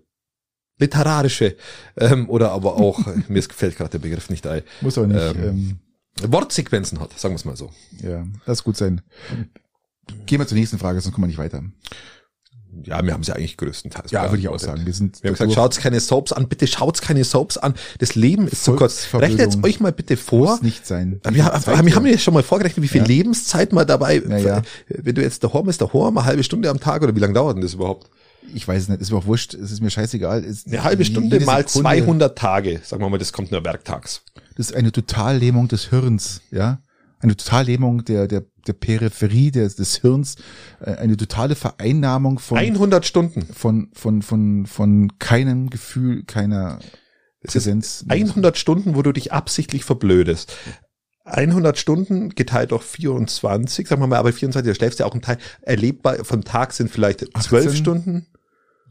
literarische ähm, oder aber auch, mir gefällt gerade der Begriff nicht ein, Muss aber nicht. Ähm, Ähm, Wortsequenzen hat, sagen wir es mal so. ja, das ist gut sein. Gehen wir zur nächsten Frage, sonst kommen wir nicht weiter. Ja, wir haben sie eigentlich größtenteils. Ja, würde ich auch sagen. Wir sind Wir haben gesagt, schaut's keine Soaps an, bitte schaut's keine Soaps an. Das Leben ist zu kurz. Rechnet euch mal bitte vor. muss nicht sein. Wir, haben- wir haben ja schon mal vorgerechnet, wie viel Ja. Lebenszeit man dabei, Ja, ja. wenn du jetzt daheim bist, daheim, eine halbe Stunde am Tag oder wie lange dauert denn das überhaupt? Ich weiß es nicht, ist mir auch wurscht, es ist mir scheißegal. Es, Eine halbe Stunde mal Sekunde, 200 Tage, sagen wir mal, das kommt nur werktags. Das ist eine Totallähmung des Hirns, ja. Eine Totallähmung der, der, der Peripherie des, des Hirns, äh, eine totale Vereinnahmung von, 100 Stunden. von, von, von, von keinem Gefühl, keiner ist Präsenz. 100 Stunden, wo du dich absichtlich verblödest. 100 Stunden geteilt durch 24, sagen wir mal, aber 24, da schläfst ja auch einen Teil. Erlebbar vom Tag sind vielleicht 12 18? Stunden,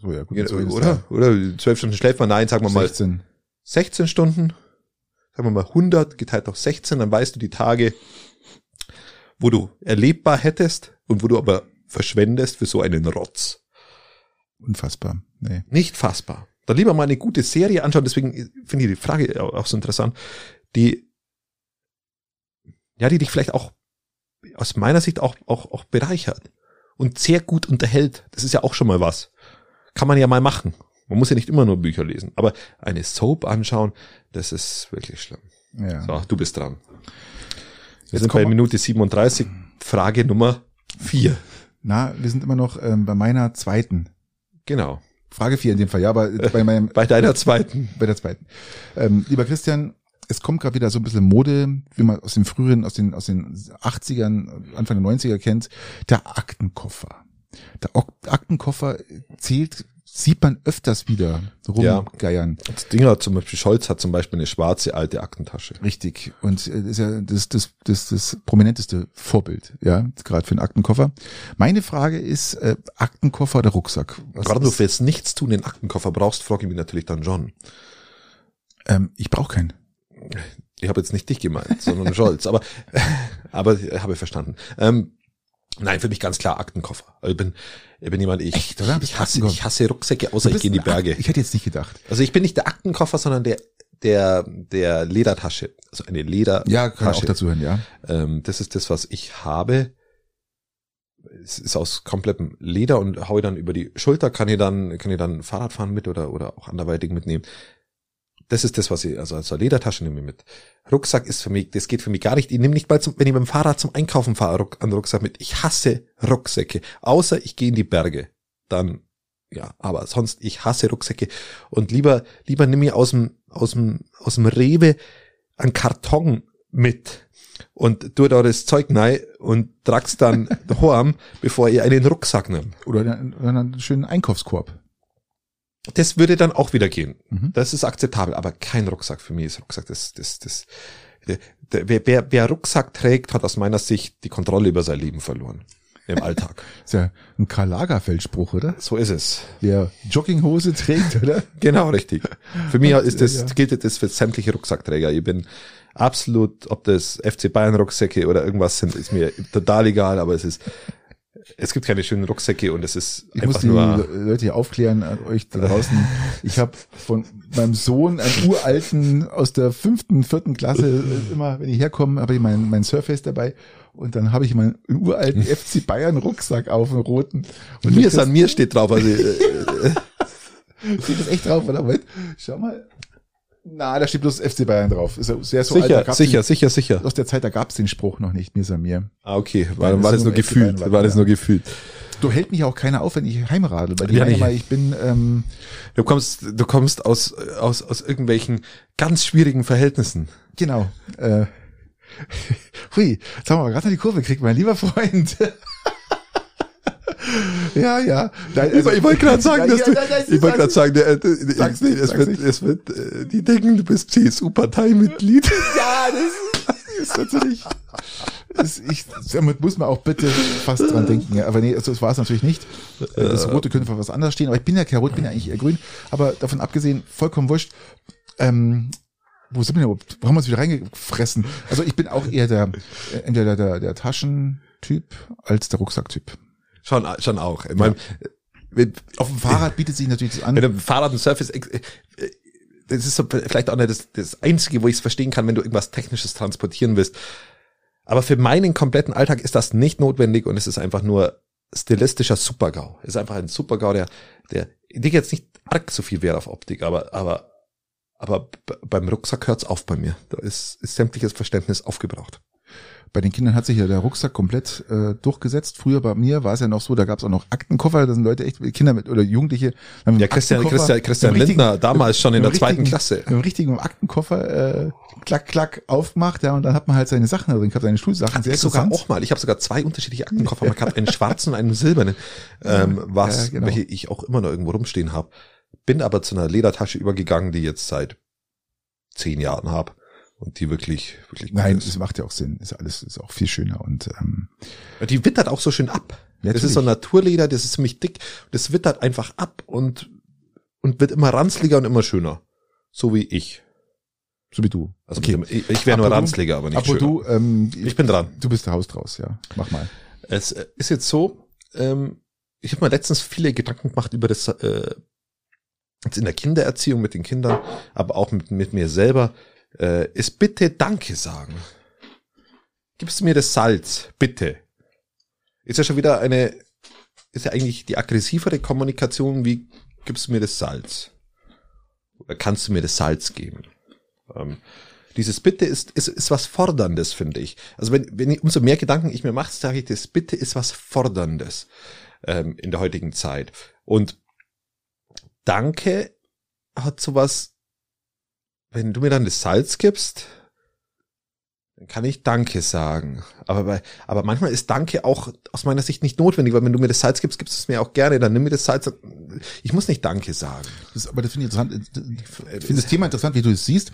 So, ja, gut, Ja, so ist oder? Oder 12 Stunden schläft man, nein, sagen wir mal 16. 16 Stunden, sagen wir mal 100 geteilt durch 16, dann weißt du die Tage, wo du erlebbar hättest und wo du aber verschwendest für so einen Rotz. Unfassbar. Nee. Nicht fassbar. Dann lieber mal eine gute Serie anschauen, deswegen finde ich die Frage auch auch so interessant, die, ja, die dich vielleicht auch aus meiner Sicht auch, auch, auch bereichert und sehr gut unterhält. Das ist ja auch schon mal was. Kann man ja mal machen. Man muss ja nicht immer nur Bücher lesen, aber eine Soap anschauen, das ist wirklich schlimm. Ja. So, du bist dran. Wir Jetzt sind bei Minute 37, Frage Nummer 4. Na, wir sind immer noch ähm, bei meiner zweiten. Genau. Frage vier in dem Fall, ja, aber bei meinem, Bei deiner zweiten. bei der zweiten. Ähm, lieber Christian, es kommt gerade wieder so ein bisschen Mode, wie man aus den früheren, aus den, aus den 80ern, Anfang der 90er kennt, der Aktenkoffer. Der Aktenkoffer zählt, sieht man öfters wieder Ja. rumgeiern. Das Ding hat zum Beispiel, Scholz hat zum Beispiel eine schwarze alte Aktentasche. Richtig. Und äh, das ist ja das, das, das, das prominenteste Vorbild, ja, gerade für einen Aktenkoffer. Meine Frage ist, äh, Aktenkoffer oder Rucksack? Was Gerade du ist- fürs Nichts tun den Aktenkoffer brauchst, frage ich mich natürlich dann John. ähm, ich brauche keinen. Ich habe jetzt nicht dich gemeint, sondern Scholz, aber, aber habe ich verstanden. Ähm, nein, für mich ganz klar Aktenkoffer. Also Ich bin, ich bin jemand, ich, Echt, oder? ich, hasse, ich hasse Rucksäcke, außer ich gehe in die ein Ak- Berge. Ich hätte jetzt nicht gedacht. Also ich bin nicht der Aktenkoffer, sondern der, der, der Ledertasche. Also eine Ledertasche. Ja, kann auch dazu hören, ja. Ähm, das ist das, was ich habe. Es ist aus komplettem Leder und haue dann über die Schulter, kann ich dann, kann ich dann Fahrrad fahren mit oder, oder auch anderweitig mitnehmen. Das ist das, was ich, also als Ledertasche nehme ich mit. Rucksack ist für mich, das geht für mich gar nicht. Ich nehme nicht mal zum, wenn ich mit dem Fahrrad zum Einkaufen fahre, einen Rucksack mit. Ich hasse Rucksäcke. Außer ich gehe in die Berge. Dann, ja, aber sonst, ich hasse Rucksäcke. Und lieber, lieber nimm mir aus dem, aus dem, aus dem Rewe einen Karton mit und tu da das Zeug rein und trag's dann daheim, bevor ihr einen Rucksack nimmt. Oder einen, oder einen schönen Einkaufskorb. Das würde dann auch wieder gehen. Mhm. Das ist akzeptabel, aber kein Rucksack für mich ist Rucksack. Das, das, das, der, der, wer, wer, wer Rucksack trägt, hat aus meiner Sicht die Kontrolle über sein Leben verloren. Im Alltag. Ist ja ein Karl Lagerfeld-Spruch, oder? So ist es. Der Jogginghose trägt, oder? Genau, richtig. Für mich ist das, Ja. gilt das für sämtliche Rucksackträger. Ich bin absolut, ob das FC Bayern Rucksäcke oder irgendwas sind, ist mir total egal, aber es ist, es gibt keine schönen Rucksäcke und es ist Ich muss einfach die nur, Le- Leute hier aufklären, an euch da draußen. Ich habe von meinem Sohn einen uralten aus der fünften, vierten Klasse äh, immer, wenn ich herkomme, habe ich mein, mein Surface dabei und dann habe ich meinen uralten FC Bayern Rucksack auf, einen roten. und mir ist an mir steht drauf, also, äh, Steht das echt drauf, oder? Moment. Schau mal. Na, da steht bloß FC Bayern drauf. Ist ja sehr so sicher, alt, sicher, den, sicher, sicher. Aus der Zeit, da gab's den Spruch noch nicht, mir mir. Ah, okay. Nein, War, das war das nur gefühlt. Bayern, War das nur gefühlt. Du hält mich auch keiner auf, wenn ich heimradel. Bei dir Ja, ja, ich- mal, ich bin, ähm, Du kommst, du kommst aus, aus, aus irgendwelchen ganz schwierigen Verhältnissen. genau. Äh, hui, jetzt haben wir gerade die Kurve gekriegt, mein lieber Freund. ja, ja. Nein, also- ich wollte gerade sagen, dass ja, du, nein, ich wollte gerade sagen, der, äh, der, Sag's nicht, es wird, nicht. es wird, äh, die denken, du bist CSU-Parteimitglied. Ja, das ist natürlich. Das, ich, damit muss man auch bitte fast dran denken. Ja, aber nee, also das war es natürlich nicht. Äh, Das Rote könnte für was anderes stehen. Aber ich bin ja kein Rot, bin ja eigentlich eher grün. Aber davon abgesehen, vollkommen wurscht. Ähm, wo sind wir denn überhaupt? Wo haben wir uns wieder reingefressen? Also ich bin auch eher der, äh, entweder der, der Taschentyp als der Rucksacktyp. Schon, schon auch. Ich meine, wenn, Auf dem Fahrrad bietet sich natürlich das an. wenn du Fahrrad und Surface, äh, äh, das ist so vielleicht auch nicht das, das Einzige, wo ich es verstehen kann, wenn du irgendwas Technisches transportieren willst. Aber für meinen kompletten Alltag ist das nicht notwendig und es ist einfach nur stilistischer Supergau. Es ist einfach ein Supergau, der, der, ich lege jetzt nicht arg so viel Wert auf Optik, aber, aber, aber beim Rucksack hört's auf bei mir. Da ist, ist sämtliches Verständnis aufgebraucht. Bei den Kindern hat sich ja der Rucksack komplett äh, durchgesetzt. Früher bei mir war es ja noch so, da gab es auch noch Aktenkoffer, da sind Leute echt, Kinder mit oder Jugendliche. haben Ja, Christian, Christian, Christian Lindner, damals schon in der zweiten Klasse. Mit dem richtigen Aktenkoffer, äh, klack, klack, aufmacht, ja, und dann hat man halt seine Sachen drin gehabt, seine Schulsachen. Sehr ich sogar auch mal. Ich habe sogar zwei unterschiedliche Aktenkoffer gehabt, einen schwarzen und einen silbernen, ähm, was, ja, genau. welche ich auch immer noch irgendwo rumstehen habe. Bin aber zu einer Ledertasche übergegangen, die jetzt seit zehn Jahren habe und die wirklich, wirklich Nein, das macht ja auch Sinn. Ist alles, ist auch viel schöner und ähm, Die wittert auch so schön ab. Ja, das ist so. Naturleder, das ist ziemlich dick. Das wittert einfach ab und, und wird immer ranzliger und immer schöner. So wie ich. so wie du. Also Okay. dem- ich, ich wäre nur ranzliger, aber nicht Aber schöner. du, ähm, ich bin dran. du bist der Haus draus, ja. Mach mal. Es äh, ist jetzt so, ähm, ich habe mir letztens viele Gedanken gemacht über das äh, jetzt in der Kindererziehung mit den Kindern, aber auch mit, mit mir selber, äh, ist bitte Danke sagen. Gibst du mir das Salz, bitte. Ist ja schon wieder eine, ist ja eigentlich die aggressivere Kommunikation, wie gibst du mir das Salz? Oder kannst du mir das Salz geben? Ähm, dieses Bitte ist, ist, ist was Forderndes, finde ich. Also wenn, wenn ich, umso mehr Gedanken ich mir mache, sage ich, das Bitte ist was Forderndes ähm, in der heutigen Zeit. Und Danke hat sowas, wenn du mir dann das Salz gibst, dann kann ich Danke sagen. Aber, bei, aber manchmal ist Danke auch aus meiner Sicht nicht notwendig, weil wenn du mir das Salz gibst, gibst du es mir auch gerne, dann nimm mir das Salz. Ich muss nicht Danke sagen. Das, aber das finde ich interessant. Ich finde das Thema interessant, wie du es siehst,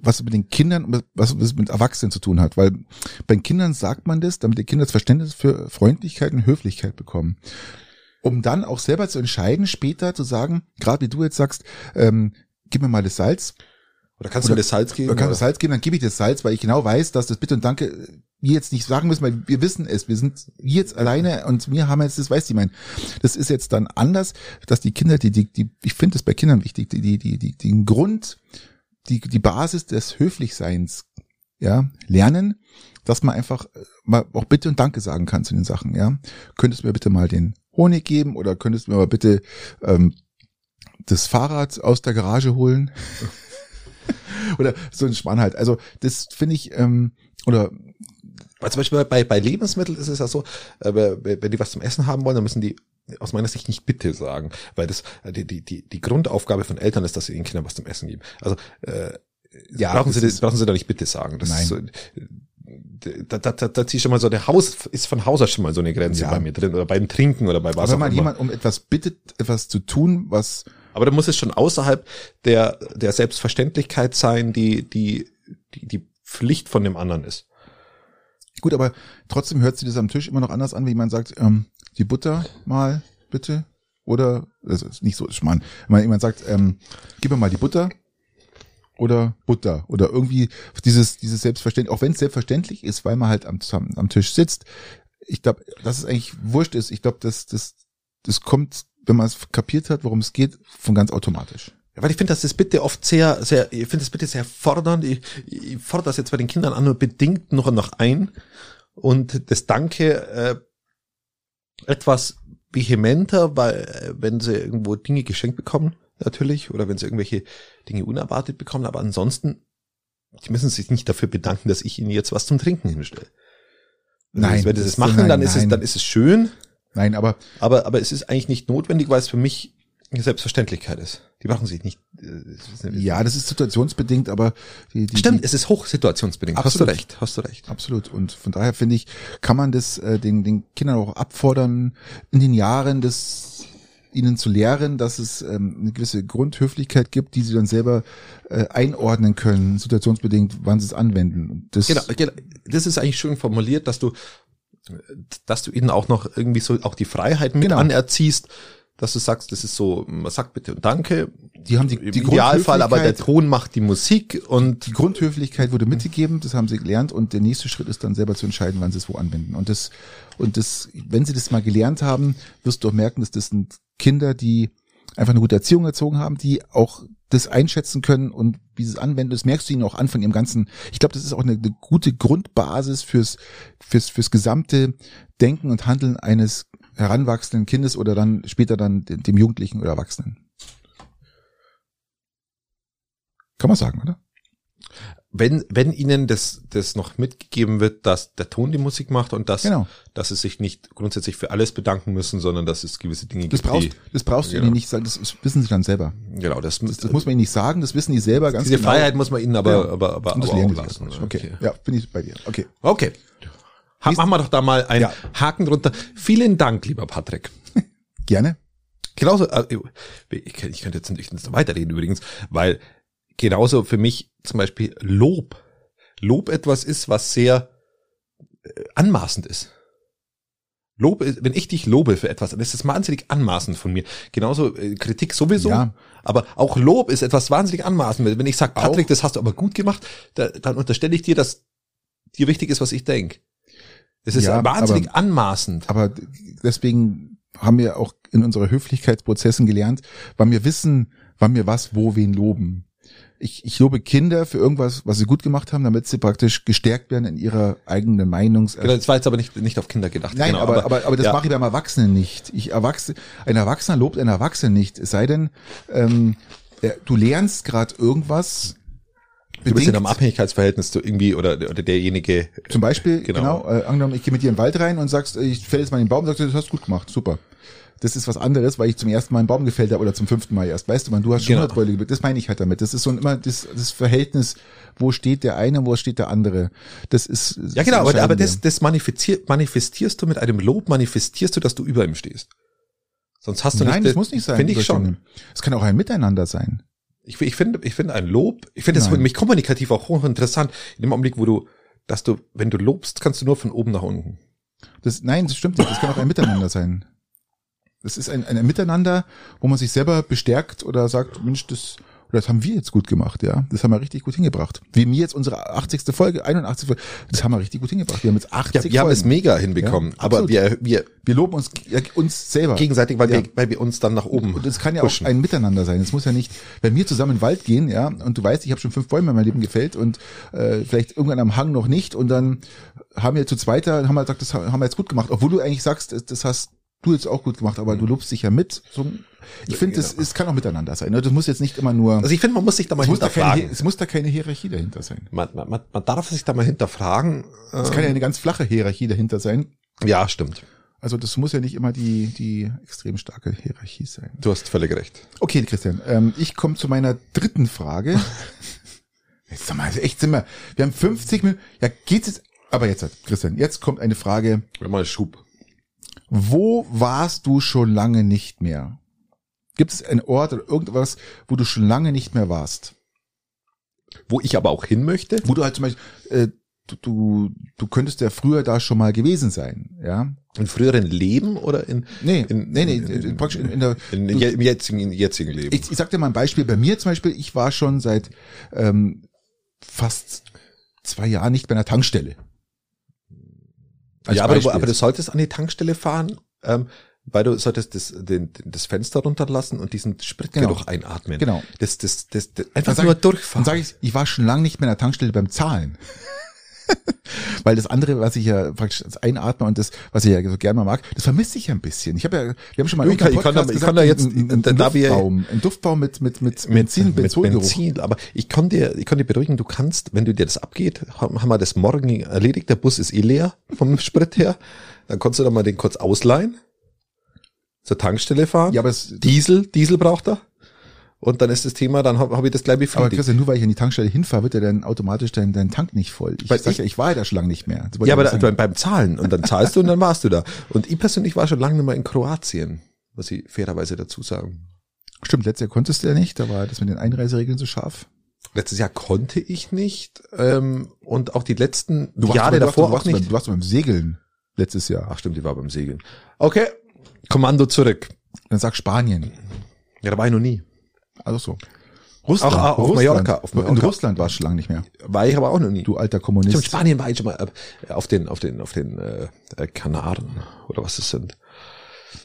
was mit den Kindern was es mit Erwachsenen zu tun hat. Weil bei Kindern sagt man das, damit die Kinder das Verständnis für Freundlichkeit und Höflichkeit bekommen. Um dann auch selber zu entscheiden, später zu sagen, gerade wie du jetzt sagst, ähm, gib mir mal das Salz, Oder kannst du Oder- mir das Salz geben? oder kann oder? das Salz geben, dann gebe ich das Salz, weil ich genau weiß, dass das Bitte und Danke wir jetzt nicht sagen müssen, weil wir wissen es. Wir sind jetzt alleine und wir haben jetzt, das weiß ich mein. Das ist jetzt dann anders, dass die Kinder, die, die, die ich finde es bei Kindern wichtig, die, die, die, die, den Grund, die, die Basis des Höflichseins, ja, lernen, dass man einfach äh, mal auch Bitte und Danke sagen kann zu den Sachen, ja. Könntest du mir bitte mal den Honig geben oder könntest du mir mal bitte ähm, das Fahrrad aus der Garage holen? oder so ein Schmarrn halt. Also das finde ich, ähm, oder Weil zum Beispiel bei, bei Lebensmitteln ist es ja so, äh, wenn die was zum Essen haben wollen, dann müssen die aus meiner Sicht nicht bitte sagen, weil das äh, die, die, die, die Grundaufgabe von Eltern ist, dass sie ihren Kindern was zum Essen geben. Also äh, Ja, brauchen sie das, brauchen sie da nicht bitte sagen. Das Nein. Ist so, da, da, da, da ziehe ich schon mal so, der Haus ist von Haus aus schon mal so eine Grenze Ja. bei mir drin oder beim Trinken oder bei was aber wenn man jemand um etwas bittet, etwas zu tun, was Aber da muss es schon außerhalb der, der Selbstverständlichkeit sein, die, die, die, die Pflicht von dem anderen ist. gut, aber trotzdem hört sich das am Tisch immer noch anders an, wie man sagt, ähm, die Butter mal bitte oder das ist nicht so Schmarrn. Wenn man jemand sagt, ähm, gib mir mal die Butter oder Butter oder irgendwie dieses dieses Selbstverständlich, auch wenn es selbstverständlich ist, weil man halt am, am, Tisch sitzt. Ich glaube, dass es eigentlich wurscht ist. Ich glaube, das das das kommt, wenn man es kapiert hat, worum es geht, von ganz automatisch. Ja, weil ich finde, dass das bitte oft sehr, sehr, ich finde das bitte sehr fordernd. Ich, ich fordere das jetzt bei den Kindern an nur bedingt noch und noch ein. Und das Danke äh, etwas vehementer, weil äh, wenn sie irgendwo Dinge geschenkt bekommen, natürlich, oder wenn sie irgendwelche Dinge unerwartet bekommen, aber ansonsten, die müssen sich nicht dafür bedanken, dass ich ihnen jetzt was zum Trinken hinstelle. Nein, wenn sie das ist- machen, nein, dann ist es, nein. dann ist es schön, Nein, aber aber, aber es ist eigentlich nicht notwendig, weil es für mich eine Selbstverständlichkeit ist. Die machen sich nicht. äh, ja, das ist situationsbedingt, aber die, die, Stimmt, die, es ist hochsituationsbedingt. Hast Absolut. du recht, hast du recht. Absolut. Und von daher finde ich, kann man das äh, den, den Kindern auch abfordern, in den Jahren das ihnen zu lehren, dass es ähm, eine gewisse Grundhöflichkeit gibt, die sie dann selber äh, einordnen können, situationsbedingt, wann sie es anwenden. Das, Genau, genau, das ist eigentlich schön formuliert, dass du, dass du ihnen auch noch irgendwie so auch die Freiheit mit Genau. anerziehst, dass du sagst, das ist so, man sagt bitte und danke. Die haben die- die Idealfall, aber der Ton macht die Musik und die Grundhöflichkeit wurde mitgegeben, das haben sie gelernt und der nächste Schritt ist dann selber zu entscheiden, wann sie es wo anwenden. Und das, und das, wenn sie das mal gelernt haben, wirst du auch merken, dass das sind Kinder, die einfach eine gute Erziehung erzogen haben, die auch das einschätzen können und wie sie es anwenden. Das merkst du ihnen auch an von ihrem ganzen. Ich glaube, das ist auch eine, eine gute Grundbasis fürs, fürs, fürs gesamte Denken und Handeln eines heranwachsenden Kindes oder dann später dann dem dem Jugendlichen oder Erwachsenen. Kann man sagen, oder? Wenn, wenn ihnen das, das noch mitgegeben wird, dass der Ton die Musik macht und dass, Genau. dass sie sich nicht grundsätzlich für alles bedanken müssen, sondern dass es gewisse Dinge Das gibt, brauchst, das brauchst du Genau. ihnen nicht sagen, das wissen sie dann selber. genau, das, Das, das muss man ihnen nicht sagen, das wissen die selber ganz diese genau. Freiheit muss man ihnen aber, Ja. aber, aber, aber lernen auch lassen. lassen. Okay. ja, bin ich bei dir. Okay. Okay. Ha, machen wir doch da mal einen Ja. Haken drunter. Vielen Dank, lieber Patrick. Gerne. Genauso, äh, ich, könnte jetzt nicht weiterreden übrigens, weil genauso für mich zum Beispiel Lob, Lob etwas ist, was sehr äh, anmaßend ist. Lob, ist- wenn ich dich lobe für etwas, dann ist das wahnsinnig anmaßend von mir. Genauso äh, Kritik sowieso, Ja. aber auch Lob ist etwas wahnsinnig anmaßend. Wenn ich sage, Patrick, Auch- das hast du aber gut gemacht, da, dann unterstelle ich dir, dass dir wichtig ist, was ich denk. Es ist Ja, wahnsinnig aber- anmaßend. Aber deswegen haben wir auch in unseren Höflichkeitsprozessen gelernt, wann wir wissen, wann wir was, wo, wen loben. Ich, ich lobe Kinder für irgendwas, was sie gut gemacht haben, damit sie praktisch gestärkt werden in ihrer eigenen Meinungs. Genau, das war jetzt aber nicht, nicht auf Kinder gedacht. Nein, genau, aber, aber, aber das ja. mache ich beim Erwachsenen nicht. Ich erwachse, ein Erwachsener lobt einen Erwachsenen nicht. Es sei denn, ähm, äh, du lernst gerade irgendwas. Du bist in einem bedingt- Abhängigkeitsverhältnis zu irgendwie oder, oder derjenige. Zum Beispiel, Genau. genau, äh, angenommen, ich gehe mit dir in den Wald rein und sagst, äh, ich fäll jetzt mal in den Baum, sagst du, das hast du gut gemacht, super. Das ist was anderes, weil ich zum ersten Mal einen Baum gefällt habe oder zum fünften Mal erst. Weißt du, man, du hast schon Genau. 100 Bäume. Das meine ich halt damit. Das ist so immer das, das Verhältnis, wo steht der eine, wo steht der andere. Das ist Ja, genau, aber, aber das, das manifestier, manifestierst du mit einem Lob, manifestierst du, dass du über ihm stehst. Sonst hast du Nein, nicht. das muss nicht sein. Finde ich schon. Es kann auch ein Miteinander sein. Ich, ich finde, ich finde ein Lob, ich finde das für Nein. mich kommunikativ auch hochinteressant. In dem Augenblick, wo du, dass du, wenn du lobst, kannst du nur von oben nach unten. Das, nein, das stimmt nicht. Das kann auch ein Miteinander sein. Das ist ein, ein Miteinander, wo man sich selber bestärkt oder sagt, Mensch, das, das haben wir jetzt gut gemacht, ja. Das haben wir richtig gut hingebracht. Wie mir jetzt unsere 80. Folge, 81. Folge, das haben wir richtig gut hingebracht. Wir haben jetzt 80 Ja, wir haben Folgen. es mega hinbekommen, Ja, aber wir, wir wir loben uns, uns selber. gegenseitig, weil Ja. wir, weil wir uns dann nach oben. Und es kann ja pushen. auch ein Miteinander sein. Es muss ja nicht, wenn wir zusammen in den Wald gehen, ja, und du weißt, ich habe schon fünf Bäume in meinem Leben gefällt und äh, vielleicht irgendwann am Hang noch nicht und dann haben wir zu zweiter, haben wir gesagt, das haben wir jetzt gut gemacht, obwohl du eigentlich sagst, das hast du jetzt auch gut gemacht, aber du lobst dich ja mit. So, ich finde, das es kann auch miteinander sein. Ne? Das muss jetzt nicht immer nur, Also ich finde, man muss sich da mal es da keine, hinterfragen. es muss da keine Hierarchie dahinter sein. Man, man, man, darf sich da mal hinterfragen. Es kann ja eine ganz flache Hierarchie dahinter sein. Ja, stimmt. Also das muss ja nicht immer die, die extrem starke Hierarchie sein. Du hast völlig recht. Okay, Christian, ähm, ich komme zu meiner dritten Frage. Jetzt sag mal, echt sind wir, wir haben 50 Minuten, ja geht's jetzt, aber jetzt, Christian, jetzt kommt eine Frage. Wir mal Schub. Wo warst du schon lange nicht mehr? Gibt es einen Ort oder irgendwas, wo du schon lange nicht mehr warst? Wo ich aber auch hin möchte. Wo du halt zum Beispiel, äh, du, du, du könntest ja früher da schon mal gewesen sein, ja? In früheren Leben oder in, Nee, In- nee, nee, in- in- praktisch in, in der, in, du- im jetzigen, im jetzigen Leben? Ich, ich sag dir mal ein Beispiel. Bei mir zum Beispiel, ich war schon seit ähm, fast zwei Jahren nicht an der Tankstelle. Als ja, aber du, aber du solltest an die Tankstelle fahren, ähm, weil du solltest das, den, das Fenster runterlassen und diesen Spritgeruch einatmen. Genau. Das, das, das, das einfach sag nur ich- durchfahren. Dann sage ich, ich war schon lange nicht mehr an der Tankstelle beim Zahlen. Weil das andere, was ich ja praktisch als einatme und das, was ich ja so gerne mal mag, das vermisse ich ja ein bisschen. Ich habe ja, wir haben schon mal Ich kann- ich kann da- ich kann da jetzt- ein, ein, da- ein da wir- Duftbaum, ein Duftbaum mit mit mit Benzin, mit Benzolgeruch. Benzin. Aber ich kann dir, ich kann dir beruhigen, du kannst, wenn du dir das abgeht, haben haben wir das morgen erledigt. Der Bus ist eh leer vom Sprit her. Dann kannst du da mal den kurz ausleihen, zur Tankstelle fahren. Ja, aber es, Diesel, Diesel braucht er. Und dann ist das Thema, dann habe hab ich das gleich aber befriedigt. Christian, nur weil ich an die Tankstelle hinfahre, wird ja dann automatisch dein, dein Tank nicht voll. Ich Weil sag ich- ja, ich war ja da schon lange nicht mehr. Ja, aber ich da, beim Zahlen. Und dann zahlst du und dann warst du da. Und ich persönlich war schon lange nicht mehr in Kroatien, was ich fairerweise dazu sagen. Stimmt, letztes Jahr konntest du ja nicht, da war das mit den Einreiseregeln so scharf. Letztes Jahr konnte ich nicht. Ähm, und auch die letzten Du warst, Jahre du warst, davor du warst, auch nicht. Beim, du warst beim Segeln letztes Jahr. Ach stimmt, die war beim Segeln. Okay, Kommando zurück. Dann sag Spanien. Ja, da war ich noch nie. Also so. Russland. Auch- auch auf Russland. Mallorca, auf In Mallorca. Russland warst du schon lange nicht mehr. War ich aber auch noch nie. Du alter Stimmt, Kommunist. Spanien war ich schon mal äh, auf den, auf den, auf den äh, äh, Kanaren oder was es sind.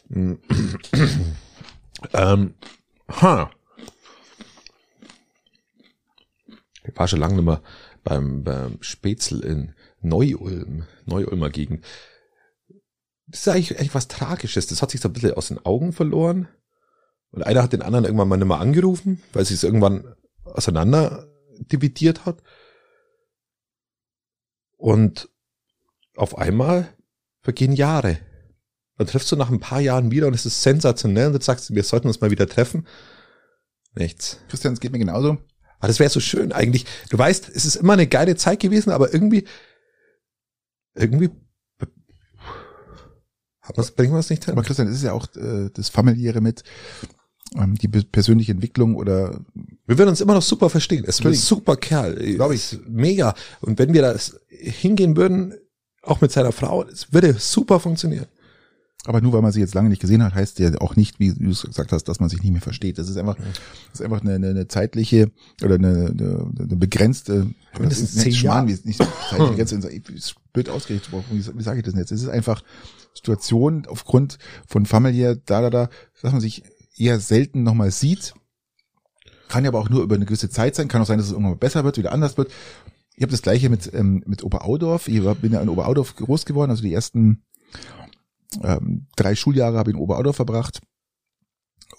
Mm. ähm, ha. Ich war schon lange nicht mehr beim, beim Spätzl in Neu-Ulm, Neu-Ulmer Gegend. Das ist eigentlich, eigentlich was Tragisches. Das hat sich so ein bisschen aus den Augen verloren. Und einer hat den anderen irgendwann mal nicht mehr angerufen, weil sie es irgendwann auseinander dividiert hat. Und auf einmal vergehen Jahre. Dann triffst du nach ein paar Jahren wieder und es ist sensationell und jetzt sagst du, wir sollten uns mal wieder treffen. Nichts. Christian, es geht mir genauso. Aber das wäre so schön eigentlich. Du weißt, es ist immer eine geile Zeit gewesen, aber irgendwie, irgendwie hat man's, bringen wir es nicht hin. Aber Christian, es ist ja auch äh, das familiäre mit, die be- persönliche Entwicklung oder Wir würden uns immer noch super verstehen. Es ist ein super Kerl. Glaub ich. Mega. Und wenn wir das hingehen würden, auch mit seiner Frau, es würde super funktionieren. aber nur weil man sie jetzt lange nicht gesehen hat, heißt ja auch nicht, wie du es gesagt hast, dass man sich nicht mehr versteht. Das ist einfach, das ist einfach eine, eine, eine zeitliche oder eine, eine, eine begrenzte das ist nicht zehn Schmarrn, wie, nicht zeitliche Grenze, ist blöd ausgerichtet, wie, wie sage ich das denn jetzt? Es ist einfach Situation aufgrund von familiär, da, da, da, dass man sich eher selten nochmal sieht. Kann ja aber auch nur über eine gewisse Zeit sein. Kann auch sein, dass es irgendwann besser wird, wieder anders wird. Ich habe das gleiche mit, ähm, mit Oberaudorf. Ich bin ja in Oberaudorf groß geworden, also die ersten ähm, drei Schuljahre habe ich in Oberaudorf verbracht.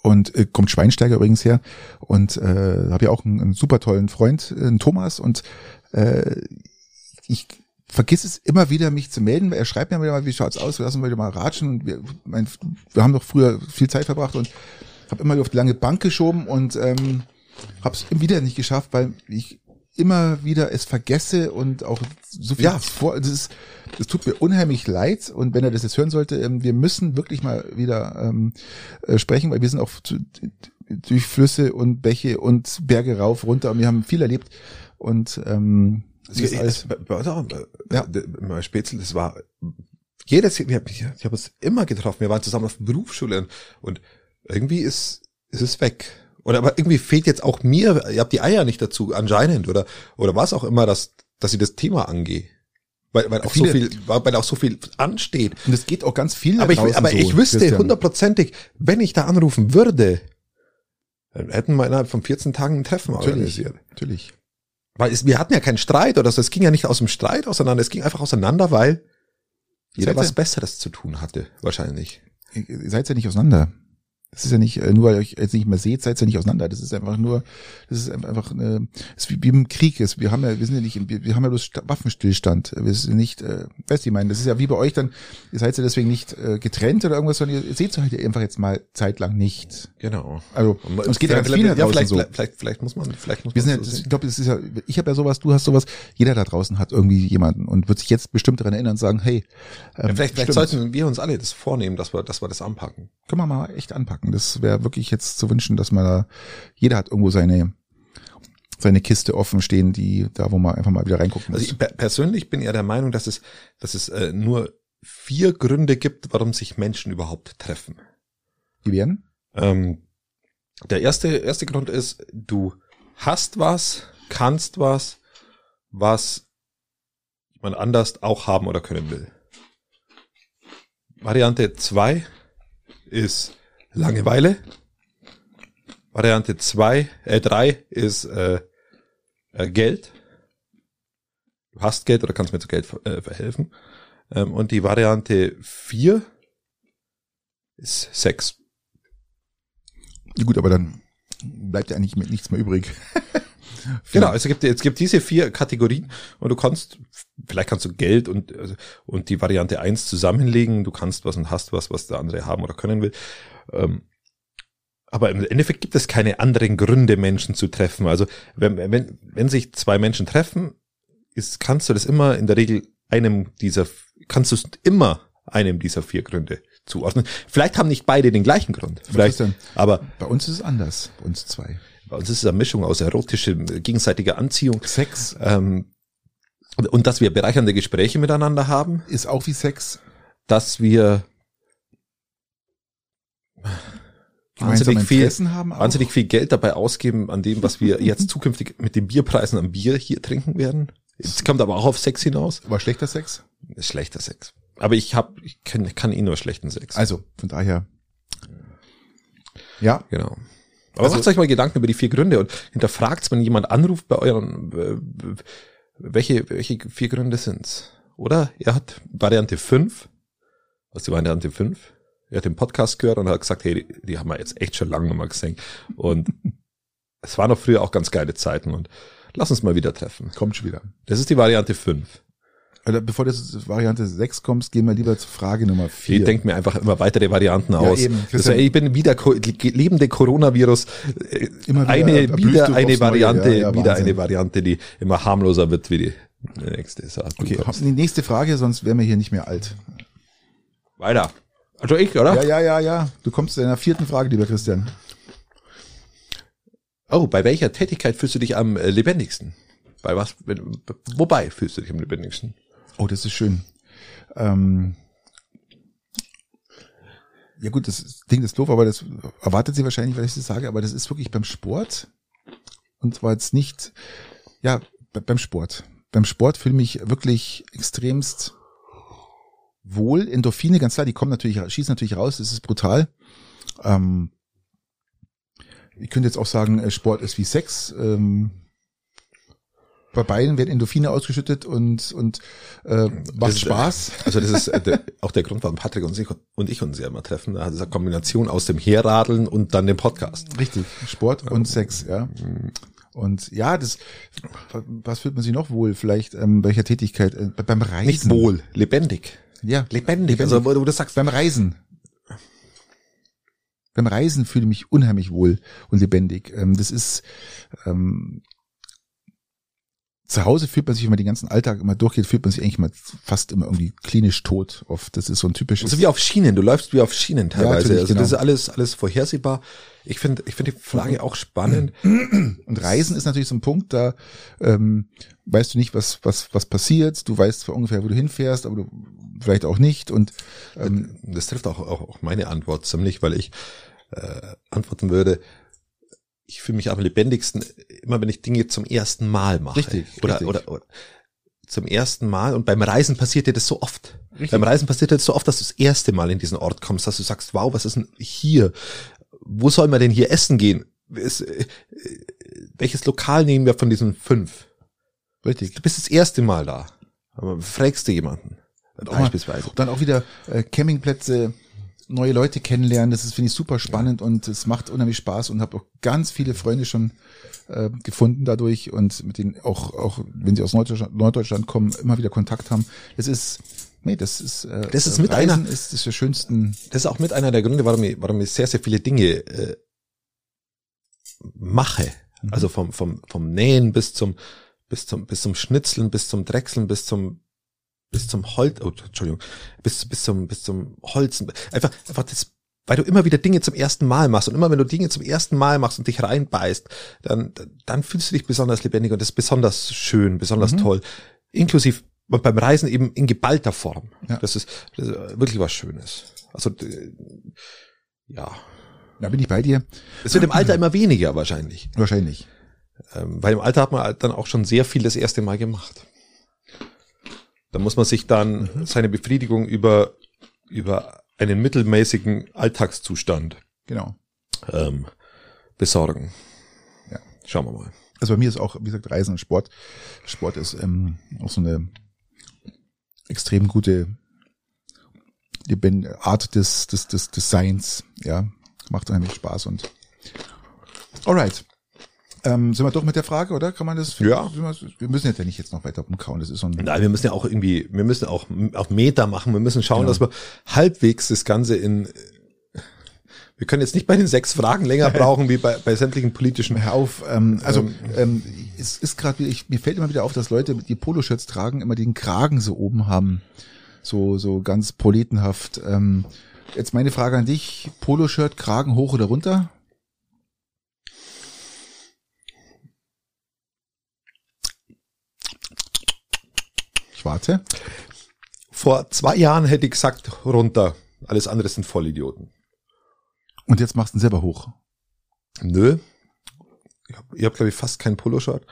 Und äh, kommt Schweinsteiger übrigens her. Und äh, habe ja auch einen, einen super tollen Freund, äh, einen Thomas. Und äh, ich vergiss es immer wieder, mich zu melden. Er schreibt mir wieder mal, wie schaut's aus, lassen wir mal ratschen. Und wir, mein, wir haben doch früher viel Zeit verbracht und habe immer wieder auf die lange Bank geschoben und ähm, habe es wieder nicht geschafft, weil ich immer wieder es vergesse und auch so viel Ja. vor. Das ist, das tut mir unheimlich leid. Und wenn er das jetzt hören sollte, ähm, wir müssen wirklich mal wieder ähm, äh, sprechen, weil wir sind auch zu, durch Flüsse und Bäche und Berge rauf, runter und wir haben viel erlebt. Und ähm, das ist alles, ja. Ja. ja. Spätzl, das war jedes ich habe ich hab uns immer getroffen, wir waren zusammen auf der Berufsschule und, und irgendwie ist, ist es weg. Oder aber irgendwie fehlt jetzt auch mir, ihr habt die Eier nicht dazu, anscheinend, oder, oder was auch immer, dass, dass ich das Thema angehe. Weil, weil auch Viele- so viel, weil auch so viel ansteht. und es geht auch ganz viel Aber ich, aber so, ich wüsste hundertprozentig, wenn ich da anrufen würde, dann hätten wir innerhalb von 14 Tagen ein Treffen Natürlich, organisiert. natürlich. Weil es, wir hatten ja keinen Streit oder so, es ging ja nicht aus dem Streit auseinander, es ging einfach auseinander, weil jeder was Besseres zu tun hatte, wahrscheinlich. Ihr seid ja nicht auseinander. Das ist ja nicht, äh, nur weil ihr euch jetzt nicht mehr seht, seid ihr ja nicht auseinander. Das ist einfach nur, das ist einfach das ist wie, wie im Krieg ist. Wir haben ja, wir sind ja nicht, wir, wir haben ja bloß Sta- Waffenstillstand. Wir sind nicht, äh, weißt du, ich meine, das ist ja wie bei euch dann, ihr seid ja deswegen nicht äh, getrennt oder irgendwas, sondern ihr seht euch halt einfach jetzt mal zeitlang nicht. Genau. Also, es geht ja ganz vielleicht, vielen da ja, vielleicht, so. vielleicht, vielleicht, muss man, vielleicht muss Wir man sind ja, so ich glaube, es ist ja, ich habe ja sowas, du hast sowas, jeder da draußen hat irgendwie jemanden und wird sich jetzt bestimmt daran erinnern und sagen, hey, ähm, ja, vielleicht, vielleicht sollten wir uns alle das vornehmen, dass wir, dass wir das anpacken. können wir mal echt anpacken. Das wäre wirklich jetzt zu wünschen, dass man da, jeder hat irgendwo seine, seine Kiste offen stehen, die, da wo man einfach mal wieder reingucken muss. Also ich per- persönlich bin ja der Meinung, dass es, dass es äh, nur vier Gründe gibt, warum sich Menschen überhaupt treffen. die werden? Ähm, der erste, erste Grund ist, du hast was, kannst was, was jemand anders auch haben oder können will. Variante zwei ist Langeweile. Variante zwei, äh, drei ist äh, äh, Geld. du hast Geld oder kannst mir zu Geld ver- äh, verhelfen. Ähm, und die Variante 4 ist Sex. Ja, gut, aber dann bleibt ja eigentlich mit nichts mehr übrig. Genau, also es gibt, es gibt diese vier Kategorien und du kannst, vielleicht kannst du Geld und, also, und die Variante 1 zusammenlegen, du kannst was und hast was, was der andere haben oder können will. Ähm, aber im Endeffekt gibt es keine anderen Gründe, Menschen zu treffen. Also wenn, wenn, wenn sich zwei Menschen treffen, ist, kannst du das immer in der Regel einem dieser, kannst du es immer einem dieser vier Gründe zuordnen. Vielleicht haben nicht beide den gleichen Grund. Vielleicht, aber Bei uns ist es anders, bei uns zwei. bei uns ist es eine Mischung aus erotischer, gegenseitiger Anziehung, Sex ähm, und dass wir bereichernde Gespräche miteinander haben, ist auch wie Sex. dass wir wahnsinnig viel, wahnsinnig viel Geld dabei ausgeben an dem, was wir jetzt zukünftig mit den Bierpreisen am Bier hier trinken werden. Es kommt aber auch auf Sex hinaus. War schlechter Sex? Schlechter Sex. Aber ich hab, ich kann, kann eh nur schlechten Sex. Also, von daher. Ja, Genau. Aber Also- macht euch mal Gedanken über die vier Gründe und hinterfragt, wenn jemand anruft bei euren, welche, welche vier Gründe sind's? Oder er hat Variante 5, was ist die Variante 5? Er hat den Podcast gehört und hat gesagt, hey, die, die haben wir jetzt echt schon lange noch mal gesehen. Und es waren doch früher auch ganz geile Zeiten und lass uns mal wieder treffen. kommt schon wieder. Das ist die Variante 5. Oder bevor du zu Variante 6 kommst, gehen wir lieber zur Frage Nummer Ich 4. denke mir einfach immer weitere Varianten aus. Das Christian- war, ich bin wieder lebende Coronavirus. äh, Immer wieder eine, wieder eine. Variante, Ja, ja, wieder Wahnsinn. eine Variante, die immer harmloser wird wie die nächste. So, du Okay, kommst. die nächste Frage, sonst wären wir hier nicht mehr alt. Weiter. Also ich, oder? Ja, ja, ja, ja. Du kommst zu deiner vierten Frage, lieber Christian. Oh, bei welcher Tätigkeit fühlst du dich am äh, lebendigsten? Bei was? wenn- Wobei fühlst du dich am lebendigsten? Oh, das ist schön. Ähm, ja gut, das Ding ist doof, aber das erwartet sie wahrscheinlich, weil ich das sage, aber das ist wirklich beim Sport. Und zwar jetzt nicht, ja, be- beim Sport. Beim Sport fühle ich mich wirklich extremst wohl. Endorphine, ganz klar, die kommen natürlich, schießen natürlich raus, das ist brutal. Ähm, ich könnte jetzt auch sagen, äh, Sport ist wie Sex. Ähm, bei beiden werden Endorphine ausgeschüttet und, und äh, macht Das ist, Spaß. Also das ist äh, der, auch der Grund, warum Patrick und ich, und ich uns ja immer treffen. Also eine Kombination aus dem Herradeln und dann dem Podcast. Richtig, Sport und Sex, ja. Und ja, das, was fühlt man sich noch wohl? Vielleicht ähm, bei welcher Tätigkeit? Äh, beim Reisen. Nicht wohl, lebendig. Ja, Lebendig. Also wo du das sagst, beim Reisen. Beim Reisen fühle ich mich unheimlich wohl und lebendig. Ähm, das ist ähm, zu Hause fühlt man sich, wenn man den ganzen Alltag immer durchgeht, fühlt man sich eigentlich mal fast immer irgendwie klinisch tot. Oft. Das ist so ein typisches. So wie auf Schienen, du läufst wie auf Schienen teilweise. natürlich, also genau. das ist alles, alles vorhersehbar. Ich finde, ich finde die Frage auch spannend. Und Reisen ist natürlich so ein Punkt, da ähm, weißt du nicht, was, was, was passiert. Du weißt zwar ungefähr, wo du hinfährst, aber du vielleicht auch nicht. Und ähm, Das trifft auch, auch, auch meine Antwort ziemlich, weil ich äh, antworten würde, ich fühle mich am lebendigsten, immer wenn ich Dinge zum ersten Mal mache. Richtig, Oder, richtig. oder, oder zum ersten Mal. Und beim Reisen passiert dir das so oft. Richtig. Beim Reisen passiert dir das so oft, dass du das erste Mal in diesen Ort kommst, dass du sagst, wow, was ist denn hier? Wo soll man denn hier essen gehen? Äh, äh, welches Lokal nehmen wir von diesen fünf? richtig. Du bist das erste Mal da. Aber fragst du jemanden? Beispielsweise. Dann auch wieder äh, Campingplätze, neue Leute kennenlernen. Das ist finde ich super spannend und es macht unheimlich Spaß und habe auch ganz viele Freunde schon äh, gefunden dadurch und mit denen auch auch wenn sie aus Norddeutschland, Norddeutschland kommen immer wieder Kontakt haben. Das ist nee, das ist äh, Das ist mit Reisen einer- ist das der schönsten Das ist auch mit einer der Gründe, warum ich, warum ich sehr, sehr viele Dinge äh, mache. Mhm. Also vom, vom, vom Nähen bis zum, bis zum, bis zum Schnitzeln, bis zum Drechseln, bis zum, bis zum Holz, oh, Entschuldigung, bis, bis zum, bis zum Holzen. Einfach, einfach das, weil du immer wieder Dinge zum ersten Mal machst und immer wenn du Dinge zum ersten Mal machst und dich reinbeißt, dann, dann fühlst du dich besonders lebendig und das ist besonders schön, besonders Mhm. toll. Inklusiv beim Reisen eben in geballter Form. Ja. Das, ist, das ist wirklich was Schönes. Also, ja. Da bin ich bei dir. Es wird im Alter immer weniger wahrscheinlich. Wahrscheinlich. Ähm, weil im Alter hat man dann auch schon sehr viel das erste Mal gemacht. Da muss man sich dann Mhm. seine Befriedigung über, über einen mittelmäßigen Alltagszustand Genau. ähm, besorgen. Ja. Schauen wir mal. Also bei mir ist auch, wie gesagt, Reisen und Sport. Sport ist ähm, auch so eine extrem gute Art des, des, des Designs. Ja, macht unheimlich Spaß und alright. Ähm, sind wir doch mit der Frage, oder? Kann man das? Ja. Wir müssen jetzt ja nicht jetzt noch weiter umkauen. Das ist so ein. Nein, wir müssen ja auch irgendwie, wir müssen auch auf Meter machen. Wir müssen schauen, Genau. dass wir halbwegs das Ganze in, wir können jetzt nicht bei den sechs Fragen länger brauchen, wie bei, bei sämtlichen politischen. Hör auf, ähm, also Ähm. ähm, es ist gerade, mir fällt immer wieder auf, dass Leute, die Poloshirts tragen, immer den Kragen so oben haben, so so ganz proletenhaft. Ähm, jetzt meine Frage an dich: Poloshirt, Kragen hoch oder runter? Ich warte. Vor zwei Jahren hätte ich gesagt, runter. Alles andere sind Vollidioten. Und jetzt machst du ihn selber hoch. Nö. Ich habe, hab, glaube ich, fast keinen Poloshirt.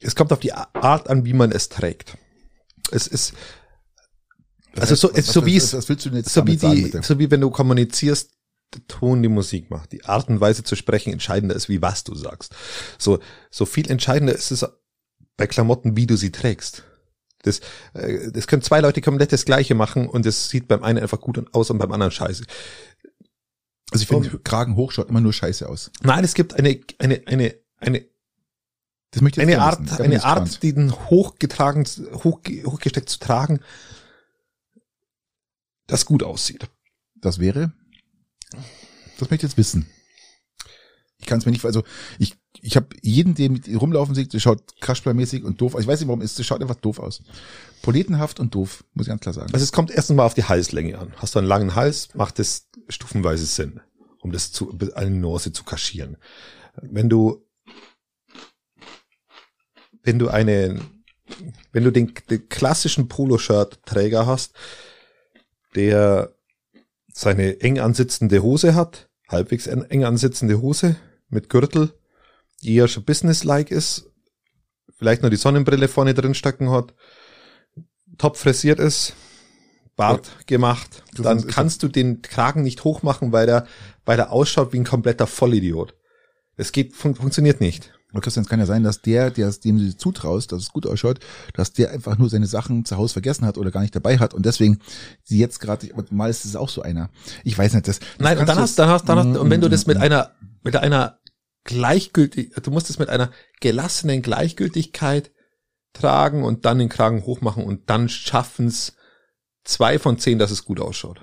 Es kommt auf die Art an, wie man es trägt. Es ist, also so, es, so wie was, es, was willst du jetzt so wie sagen, die, bitte? so wie wenn du kommunizierst, der Ton die Musik macht. Die Art und Weise zu sprechen entscheidender ist, wie was du sagst. So, so viel entscheidender ist es bei Klamotten, wie du sie trägst. Das, äh, das können zwei Leute komplett das Gleiche machen und es sieht beim einen einfach gut aus und beim anderen scheiße. Also ich finde, Kragen hoch schaut immer nur scheiße aus. Nein, es gibt eine, eine, eine, eine, Das möchte ich eine Art, eine. Art, den hochgetragen, hoch, hochgesteckt zu tragen, das gut aussieht. Das wäre? Das möchte ich jetzt wissen. Ich kann es mir nicht, also ich, ich habe jeden, der mit rumlaufen sieht, der schaut Crashplay-mäßig und doof aus. Ich weiß nicht, warum es, das schaut einfach doof aus. Poletenhaft und doof, muss ich ganz klar sagen. Also es kommt erstens mal auf die Halslänge an. Hast du einen langen Hals, macht es stufenweise Sinn, um das zu, eine Nuance zu kaschieren. Wenn du, wenn du einen, wenn du den, den klassischen Poloshirt-Träger hast, der seine eng ansitzende Hose hat, halbwegs en- eng ansitzende Hose mit Gürtel, die eher schon businesslike ist, vielleicht noch die Sonnenbrille vorne drin stecken hat, top frisiert ist, Bart gemacht, Das dann kannst du den Kragen nicht hochmachen, weil der, weil der ausschaut wie ein kompletter Vollidiot. Es geht, fun funktioniert nicht. Aber Christian, es kann ja sein, dass der, der es dem du zutraust, dass es gut ausschaut, dass der einfach nur seine Sachen zu Hause vergessen hat oder gar nicht dabei hat und deswegen sie jetzt gerade, mal ist es auch so einer. Ich weiß nicht, das. das Nein, und dann du hast, dann hast, dann hast, und wenn du das mit mm. einer, mit einer gleichgültig, du musst es mit einer gelassenen Gleichgültigkeit tragen und dann den Kragen hochmachen und dann schaffen's zwei von zehn, dass es gut ausschaut.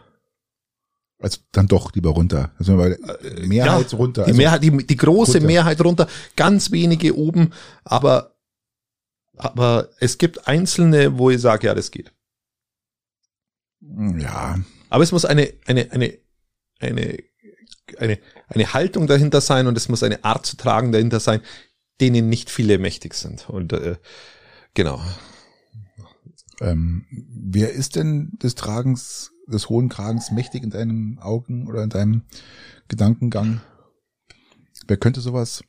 Also dann doch lieber runter. Also der Mehrheit ja, runter. Die Also, Mehrheit, die, die große runter. Mehrheit runter, ganz wenige oben, aber, aber es gibt einzelne, wo ich sage, ja, das geht. ja, Aber es muss eine, eine, eine, eine, eine, eine Haltung dahinter sein und es muss eine Art zu tragen dahinter sein, denen nicht viele mächtig sind. Und äh, genau. Ähm, wer ist denn des Tragens, des hohen Kragens mächtig in deinen Augen oder in deinem Gedankengang? Wer könnte sowas?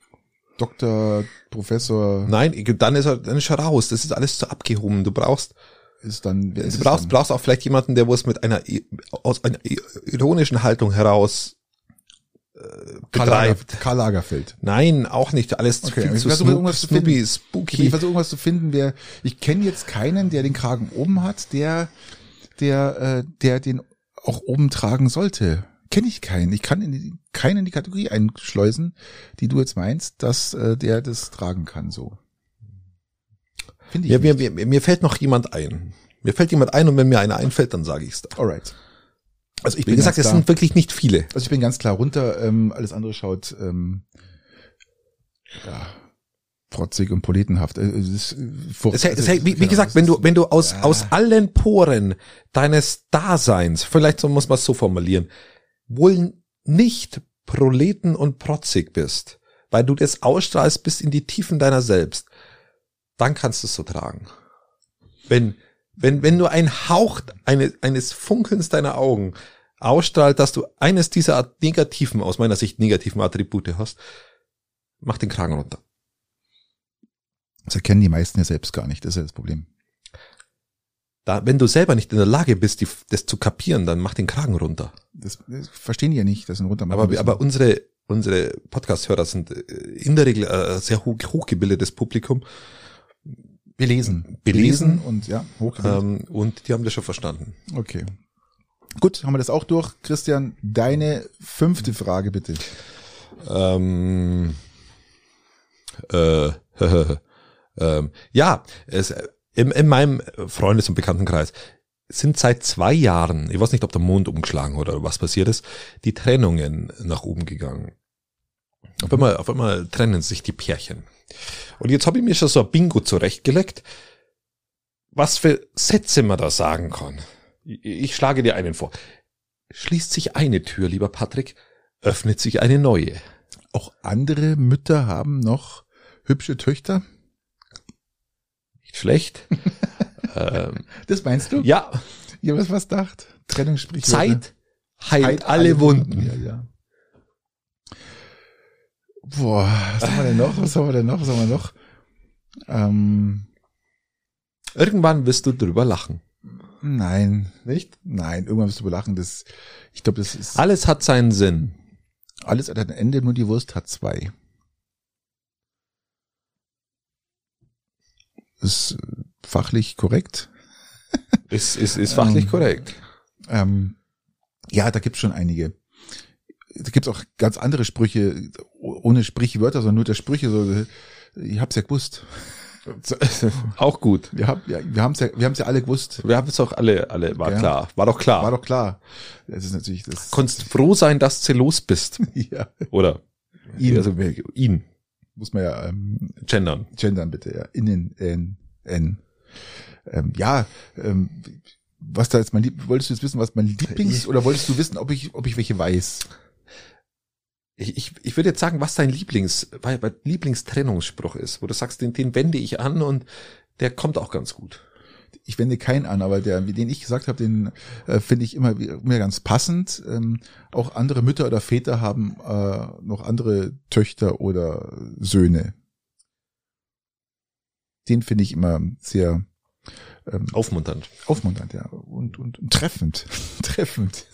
Doktor, Professor, Nein, dann ist er, dann ist er raus. Das ist alles zu abgehoben. Du brauchst, ist dann, du brauchst, dann? brauchst auch vielleicht jemanden, der wo es mit einer, aus einer ironischen Haltung heraus äh, Karl, Lager, betreibt. Karl Lagerfeld. Nein, auch nicht. Alles zu Okay, viel ich zu versuche irgendwas zu finden. Ich spooky. versuche irgendwas zu finden, wer, ich kenne jetzt keinen, der den Kragen oben hat, der, der, äh, der den auch oben tragen sollte. Kenne ich keinen. Ich kann in die, keinen in die Kategorie einschleusen, die du jetzt meinst, dass äh, der das tragen kann, so. Finde ich. Mir, mir, mir, mir fällt noch jemand ein. Mir fällt jemand ein und wenn mir einer einfällt, dann sage ich es da. Alright. Also ich Wie bin gesagt, es sind wirklich nicht viele. also ich bin ganz klar runter, ähm, alles andere schaut ähm, ja, protzig und poletenhaft. Äh, Es ist, äh, Es, es, also, wie, wie genau, gesagt, es wenn du, wenn du aus, Ja. aus allen Poren deines Daseins, vielleicht so muss man es so formulieren, wohl nicht proleten und protzig bist, weil du das ausstrahlst bis in die Tiefen deiner selbst, dann kannst du es so tragen. Wenn, wenn, wenn nur ein Hauch eine, eines Funkelns deiner Augen ausstrahlt, dass du eines dieser Art negativen, aus meiner Sicht negativen Attribute hast, mach den Kragen runter. Das erkennen die meisten ja selbst gar nicht, das ist ja das Problem. Da, wenn du selber nicht in der Lage bist, die, das zu kapieren, dann mach den Kragen runter. Das, das verstehen die ja nicht, das sind runter Aber, aber unsere, unsere Podcast-Hörer sind äh, in der Regel äh, sehr hoch, hochgebildetes Publikum. Belesen. Belesen. und ja. Ähm, und die haben das schon verstanden. Okay. Gut, haben wir das auch durch. Christian, deine fünfte Frage bitte. Ähm, äh, ähm, ja, es, in, in meinem Freundes- und Bekanntenkreis sind seit zwei Jahren, ich weiß nicht, ob der Mond umgeschlagen oder was passiert ist, die Trennungen nach oben gegangen. Auf einmal, auf einmal trennen sich die Pärchen. Und jetzt habe ich mir schon so ein Bingo zurechtgelegt, was für Sätze man da sagen kann. Ich, schlage dir einen vor. Schließt sich eine Tür, lieber Patrick, öffnet sich eine neue. Auch andere Mütter haben noch hübsche Töchter? Nicht schlecht. ähm, Das meinst du? ja, habe was was gedacht. Trennungssprich. Zeit heilt alle Wunden. Ja, ja. Boah, was haben wir denn noch? Was haben wir denn noch? Was haben wir noch? Ähm, Irgendwann wirst du drüber lachen. nein, Nicht? nein, irgendwann wirst du belachen. Das, ich glaube, das ist Alles hat seinen Sinn. alles hat ein Ende, nur die Wurst hat zwei. Ist äh, fachlich korrekt. Ist, ist, ist fachlich Ähm, korrekt. Ähm, ja, da gibt's schon einige. Da gibt's auch ganz andere Sprüche, ohne Sprichwörter, sondern nur der Sprüche. So, ich hab's ja gewusst. Auch gut. Wir haben ja, wir haben's ja, wir haben's ja alle gewusst. Wir haben es auch alle, alle, war Ja. klar. War doch klar. War doch klar. Das ist natürlich das. Konntest froh sein, dass du los bist. ja, Oder? Ihn. Also, ihn. muss man ja ähm, Gendern. gendern bitte. Ja, innen, n, n. Ähm, ja, ähm, was da jetzt mein Lieb wolltest du jetzt wissen, was mein Lieblings oder wolltest du wissen, ob ich ob ich welche weiß? Ich, ich, ich würde jetzt sagen, was dein Lieblings, Lieblingstrennungsspruch ist, wo du sagst, den, den wende ich an und der kommt auch ganz gut. ich wende keinen an, aber der, den ich gesagt habe, den äh, finde ich immer, immer ganz passend. Ähm, auch andere Mütter oder Väter haben äh, noch andere Töchter oder Söhne. Den finde ich immer sehr ähm, Aufmunternd. aufmunternd, ja. Und, und, und treffend. treffend.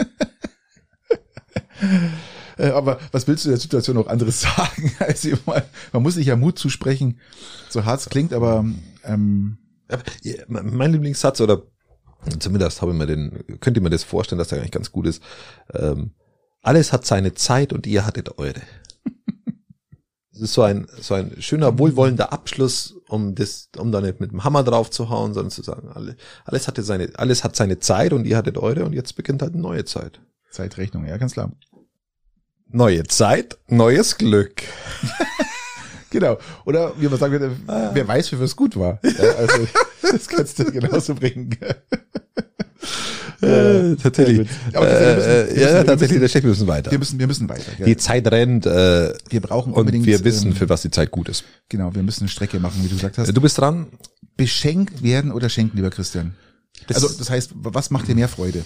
Äh, Aber was willst du der Situation noch anderes sagen? Also man, man muss sich ja Mut zusprechen, so hart es klingt, aber ähm, Mein Lieblingssatz oder zumindest habe ich mir den, könnt ihr mir das vorstellen, dass der eigentlich ganz gut ist. Ähm, alles hat seine Zeit und ihr hattet eure. Das ist so ein, so ein schöner, wohlwollender Abschluss, um das, um da nicht mit dem Hammer drauf zu hauen, sondern zu sagen, alle, alles hatte seine, alles hat seine Zeit und ihr hattet eure und jetzt beginnt halt eine neue Zeit. Zeitrechnung, ja, ganz klar. Neue Zeit, neues Glück. Genau. Oder wie man sagen würde, wer weiß, wie es gut war. Ja, also das kannst du genauso bringen. Äh, tatsächlich. tatsächlich müssen- äh, wir ja, müssen- ja, tatsächlich, der Stech, wir müssen weiter. Wir müssen, wir müssen weiter. Gell? Die Zeit rennt äh, wir brauchen und unbedingt. wir wissen, ähm, für was die Zeit gut ist. genau, wir müssen eine Strecke machen, wie du gesagt hast. Du bist dran. Beschenkt werden oder schenken, lieber Christian. Das also das heißt, was macht dir mehr Freude?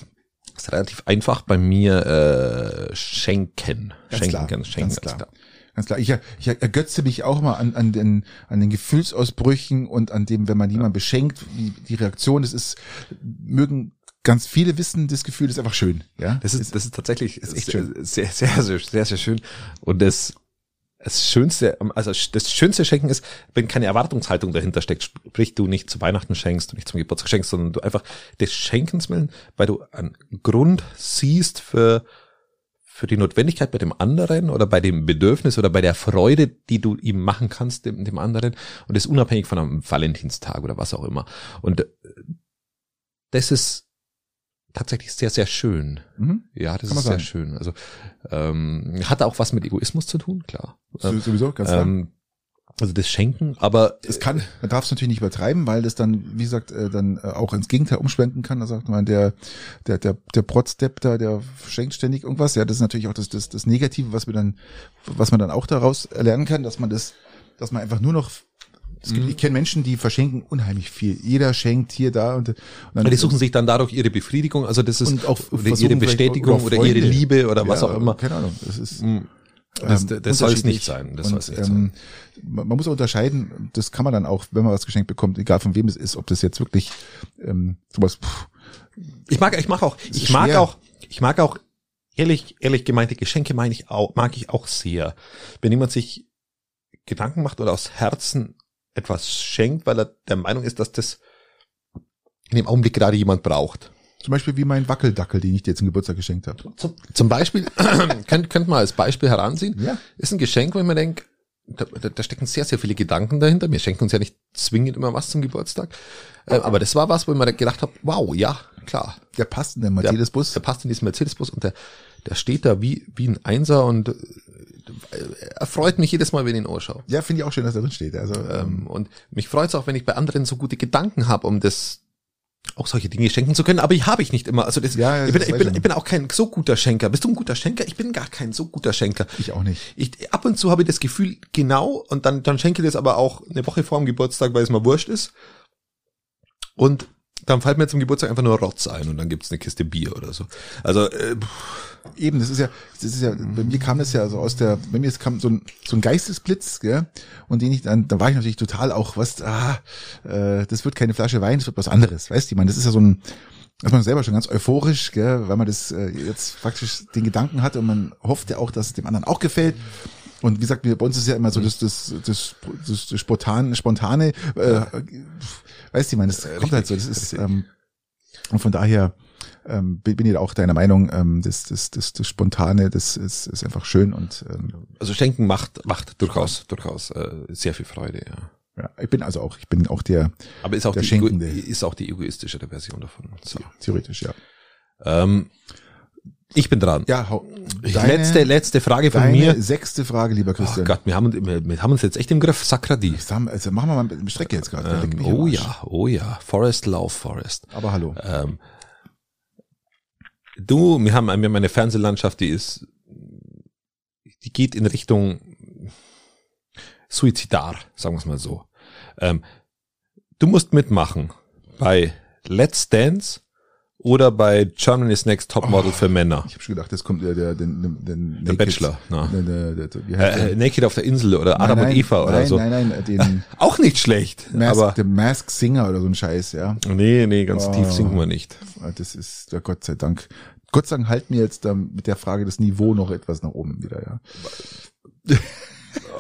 Ist relativ einfach bei mir äh, schenken. Ganz schenken, klar, ganz, schenken, ganz klar. Ganz klar. Ich, ich ergötze mich auch mal an, an, den, an den Gefühlsausbrüchen und an dem, wenn man jemanden beschenkt, wie die Reaktion, das ist, mögen ganz viele wissen, das Gefühl ist einfach schön. Ja, Das ist, das ist tatsächlich ist echt schön. sehr, sehr, sehr, sehr, sehr schön. Und das, das Schönste, also das schönste Schenken ist, wenn keine Erwartungshaltung dahinter steckt, sprich du nicht zu Weihnachten schenkst, du nicht zum Geburtstag schenkst, sondern du einfach des Schenkens willen, weil du einen Grund siehst für, für die Notwendigkeit bei dem anderen oder bei dem Bedürfnis oder bei der Freude, die du ihm machen kannst, dem, dem anderen. Und das unabhängig von einem Valentinstag oder was auch immer. Und äh, das ist tatsächlich sehr, sehr schön. Mhm. Ja, das Kann ist sehr sagen. schön. Also ähm, hat auch was mit Egoismus zu tun, klar. So- sowieso, ganz klar. Ähm, also das Schenken, aber Es kann, man darf es natürlich nicht übertreiben, weil das dann, wie gesagt, äh, dann äh, auch ins Gegenteil umschwenken kann. Da sagt man, der, der, der, der Protzdepp da, der schenkt ständig irgendwas. Ja, das ist natürlich auch das, das, das Negative, was wir dann, was man dann auch daraus erlernen kann, dass man das, dass man einfach nur noch, es Mhm. gibt, ich kenne Menschen, die verschenken unheimlich viel. Jeder schenkt hier, da und, und dann die suchen sich dann dadurch ihre Befriedigung, also das ist und auch oder ihre Bestätigung auch oder, ihre. Liebe oder was Ja, auch immer. Keine Ahnung. Das ist. Das, ähm, das soll es nicht sein. Das und, soll es nicht ähm, sein. Man muss unterscheiden, das kann man dann auch, wenn man was geschenkt bekommt, egal von wem es ist, ob das jetzt wirklich ähm, sowas, pff, Ich mag, ich mag auch, ich mag schwer. auch, ich mag auch ehrlich, ehrlich gemeinte Geschenke meine ich auch, mag ich auch sehr. Wenn jemand sich Gedanken macht oder aus Herzen etwas schenkt, weil er der Meinung ist, dass das in dem Augenblick gerade jemand braucht. Zum Beispiel wie mein Wackeldackel, den ich dir zum Geburtstag geschenkt habe. Zum, zum Beispiel, könnt, könnt mal als Beispiel heranziehen, Ja. ist ein Geschenk, wo ich mir denke, da, da, da stecken sehr, sehr viele Gedanken dahinter. Wir schenken uns ja nicht zwingend immer was zum Geburtstag. Äh, aber das war was, wo ich mir gedacht habe, wow, ja, klar. Der passt in den Mercedes-Bus. Der passt in diesen Mercedes-Bus und der, der steht da wie, wie ein Einser und äh, er freut mich jedes Mal, wenn ich ihn anschaue. Ja, finde ich auch schön, dass er drin steht. Also, Ähm, und mich freut es auch, wenn ich bei anderen so gute Gedanken habe, um das auch solche Dinge schenken zu können, aber ich habe ich nicht immer. Also das, Ja, ja, ich, bin, ich, bin, ich. bin auch kein so guter Schenker. Bist du ein guter Schenker? Ich bin gar kein so guter Schenker. ich auch nicht. Ich, ab und zu habe ich das Gefühl, genau, und dann, dann schenke ich das aber auch eine Woche vor dem Geburtstag, weil es mir wurscht ist. Und dann fällt mir zum Geburtstag einfach nur Rotz ein und dann gibt's eine Kiste Bier oder so. Also, äh, Eben, das ist ja, das ist ja, bei mir kam das ja so aus der, bei mir kam so ein, so ein Geistesblitz, gell, und den ich dann, da war ich natürlich total auch, was, ah, äh, das wird keine Flasche Wein, das wird was anderes, weißt? Du, ich meine, das ist ja so ein, dass man selber schon ganz euphorisch, gell, weil man das äh, jetzt praktisch den Gedanken hat und man hofft ja auch, dass es dem anderen auch gefällt. Und wie gesagt, bei uns ist ja immer so das, das, das, das, das spontane, spontane, äh, weißt du, ich meine, das kommt halt so, das ist, ähm, und von daher ähm, bin ich auch deiner Meinung, ähm, das, das, das, das Spontane, das ist, ist einfach schön und ähm, also Schenken macht, macht durchaus, durchaus äh, sehr viel Freude, ja. ja, ich bin also auch, ich bin auch der, Aber ist auch, Der die, Ego, Schenkende. ist auch die egoistischere Version davon. So. theoretisch, ja. Ähm, ich bin dran. Ja, hau, letzte, letzte Frage von deine mir. sechste Frage, lieber Oh Christian. Gott, wir haben, wir, wir haben uns jetzt echt im Griff. Sakradi. Also machen wir mal eine Strecke jetzt gerade. Ähm, oh ja, oh ja. Forest Love Forest. Aber hallo. Ähm, du, wir haben, wir haben eine Fernsehlandschaft, die ist, die geht in Richtung suizidar, sagen wir es mal so. Ähm, du musst mitmachen bei Let's Dance oder bei Germany's Next Topmodel für Männer. Ich habe schon gedacht, jetzt kommt der, der, der, der, Der Bachelor, na. Der, der, der, Äh, äh, Naked auf der Insel oder Nein, Adam nein, und Eva oder nein, so. Nein, nein, den Auch nicht schlecht. Mask, aber der Mask Singer oder so ein Scheiß, ja. nee, nee, ganz Oh. tief singen wir nicht. Das ist, ja, Gott sei Dank. Gott sei Dank halten wir jetzt ähm, mit der Frage das Niveau noch etwas nach oben wieder, ja.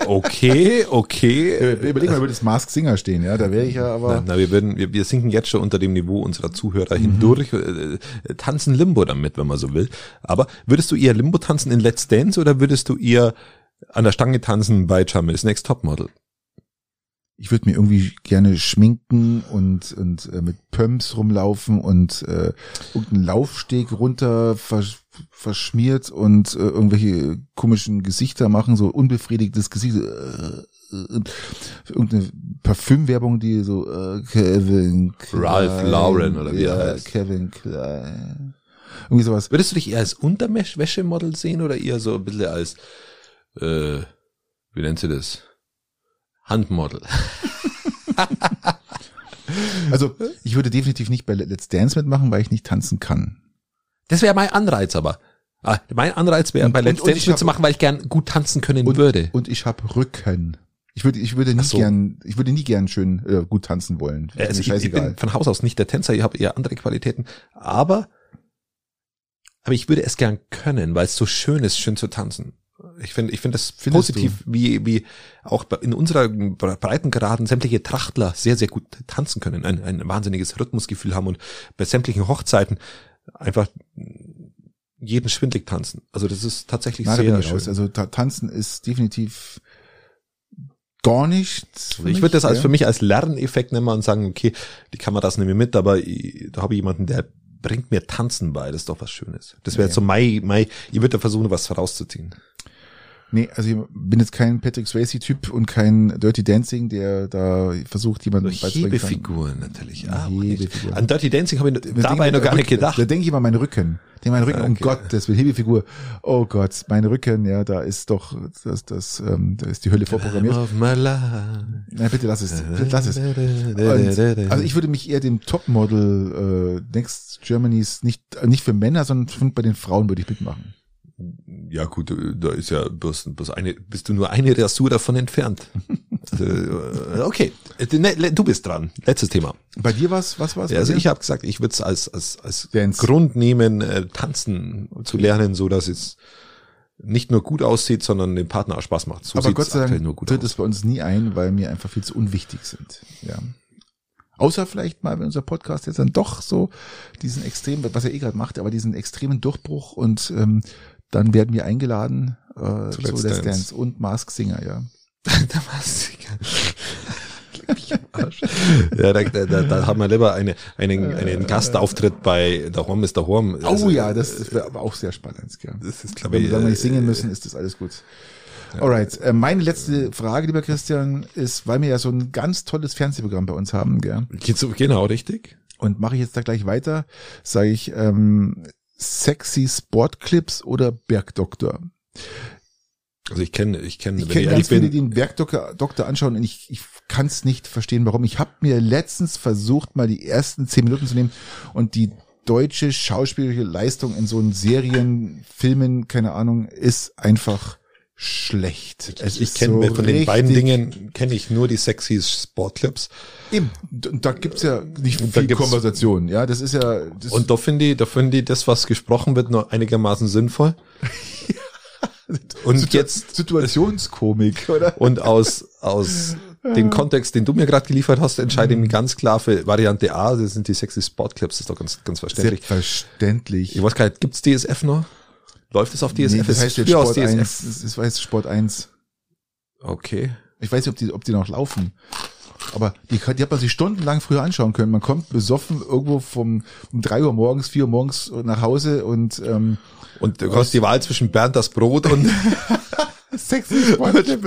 Okay, okay. Äh, Überleg mal, würde das Mask Singer stehen, ja, da wäre ich ja aber. Na, na, wir, würden, wir, wir sinken jetzt schon unter dem Niveau unserer Zuhörer Mhm. hindurch, äh, äh, tanzen Limbo damit, wenn man so will. Aber würdest du eher Limbo tanzen in Let's Dance oder würdest du eher an der Stange tanzen bei Germany's Next Topmodel? Ich würde mir irgendwie gerne schminken und, und äh, mit Pumps rumlaufen und äh, irgendeinen Laufsteg runter versch verschmiert und äh, irgendwelche komischen Gesichter machen, so unbefriedigtes Gesicht. Äh, äh, irgendeine Parfümwerbung, die so äh, Kevin Klein, Ralph Lauren oder wie er ja, heißt. Kevin Klein. Irgendwie sowas. Würdest du dich eher als Unterwäschemodel sehen oder eher so ein bisschen als, äh, wie nennt sie das? Handmodel. Also ich würde definitiv nicht bei Let's Dance mitmachen, weil ich nicht tanzen kann. Das wäre mein Anreiz aber. Ah, mein Anreiz wäre, bei Let's Dance mitzumachen, weil ich gern gut tanzen können Und, würde. und ich habe Rücken. Ich würde, ich würde nie so. gern, ich würde nie gern schön äh, gut tanzen wollen. Äh, Also ich, ich bin von Haus aus nicht der Tänzer, ich habe eher andere Qualitäten, aber aber ich würde es gern können, weil es so schön ist, schön zu tanzen. Ich finde, ich finde das Findest positiv, wie wie auch in unserer Breitengraden sämtliche Trachtler sehr sehr gut tanzen können, ein, ein wahnsinniges Rhythmusgefühl haben und bei sämtlichen Hochzeiten einfach jeden schwindlig tanzen. Also das ist tatsächlich bin sehr ich schön. raus. Also ta tanzen ist definitiv gar nichts. ich mich, würde das als ja. für mich als Lerneffekt nehmen und sagen, okay, die Kameras nehmen wir mit, aber ich, da habe ich jemanden, der bringt mir Tanzen bei, das ist doch was Schönes. Das wäre Ja. jetzt so Mai, Mai, ich würde da versuchen, was vorauszuziehen. Nee, also ich bin jetzt kein Patrick Swayze-Typ und kein Dirty Dancing, der da versucht, jemanden So. Hebefiguren natürlich. Ah, Hebefigur. okay. An Dirty Dancing habe ich Da dabei denke noch gar ich- nicht gedacht. Da denke ich immer an meinen Rücken. Den mein Rücken, um Okay. Gott, das will Hebefigur. Oh Gott, mein Rücken, ja, da ist doch, das, das, ähm, da ist die Hölle vorprogrammiert. Nein, bitte lass es, bitte lass es. Und, also ich würde mich eher dem Topmodel äh, Next Germany's nicht äh, nicht für Männer, sondern bei den Frauen würde ich mitmachen. Ja gut, da ist ja bloß, bloß eine, bist du nur eine Rasur davon entfernt. Äh, okay. Äh, ne, Du bist dran. Letztes Thema. Bei dir was? Was war's? Ja, also ich habe gesagt, ich würde es als, als, als Dance. Grund nehmen, äh, tanzen zu lernen, so dass es nicht nur gut aussieht, sondern dem Partner auch Spaß macht. So Aber Gott sei Dank tritt es bei uns nie ein, weil wir einfach viel zu unwichtig sind. Ja. Außer vielleicht mal, wenn unser Podcast jetzt dann doch so diesen extremen, was er eh gerade macht, aber diesen extremen Durchbruch und ähm, dann werden wir eingeladen äh, zu Let's Let's Dance. Dance. und Mask Singer, ja. da war's ja, da, da, da, haben wir lieber eine, einen, einen Gastauftritt bei Der Horm ist der Horm. Oh Also, ja, das, das wäre aber auch sehr spannend. Ja. Das ist, glaube Wenn ich, wir dann nicht äh, singen müssen, ist das alles gut. Alright, äh, meine letzte Frage, lieber Christian, ist, weil wir ja so ein ganz tolles Fernsehprogramm bei uns haben, gell? Genau, richtig. Und mache ich jetzt da gleich weiter, sage ich ähm, sexy Sportclips oder Bergdoktor. Also ich kenne, ich kenne, Ich kenne ich ganz viele, die den Bergdoktor Doktor anschauen und ich, ich kann es nicht verstehen, warum. Ich habe mir letztens versucht, mal die ersten zehn Minuten zu nehmen und die deutsche schauspielerische Leistung in so einen Serien, Filmen, keine Ahnung, ist einfach schlecht. Es ich kenne so von den beiden Dingen kenne ich nur die sexy Sportclips. Eben, da gibt's ja nicht viel Konversation. Ja, das ist ja das Und da finde ich, da finde ich das, was gesprochen wird, noch einigermaßen sinnvoll. Und Situ- jetzt Situationskomik, oder? und aus aus dem Kontext, den du mir gerade geliefert hast, entscheide ich Mhm. mich ganz klar für Variante A. Das sind die sexy Sportclips. Das ist doch ganz ganz verständlich. Selbstverständlich. Ich weiß gar nicht, gibt's DSF noch? Läuft es auf DSF? Nee, das heißt jetzt Sport 1. Das ist, weiß Sport 1. Okay. Ich weiß nicht, ob die, ob die noch laufen. Aber die, die hat man sich stundenlang früher anschauen können. Man kommt besoffen irgendwo vom, um drei Uhr morgens, vier Uhr morgens nach Hause und ähm, Und du hast die Wahl zwischen Bernd das Brot und sexy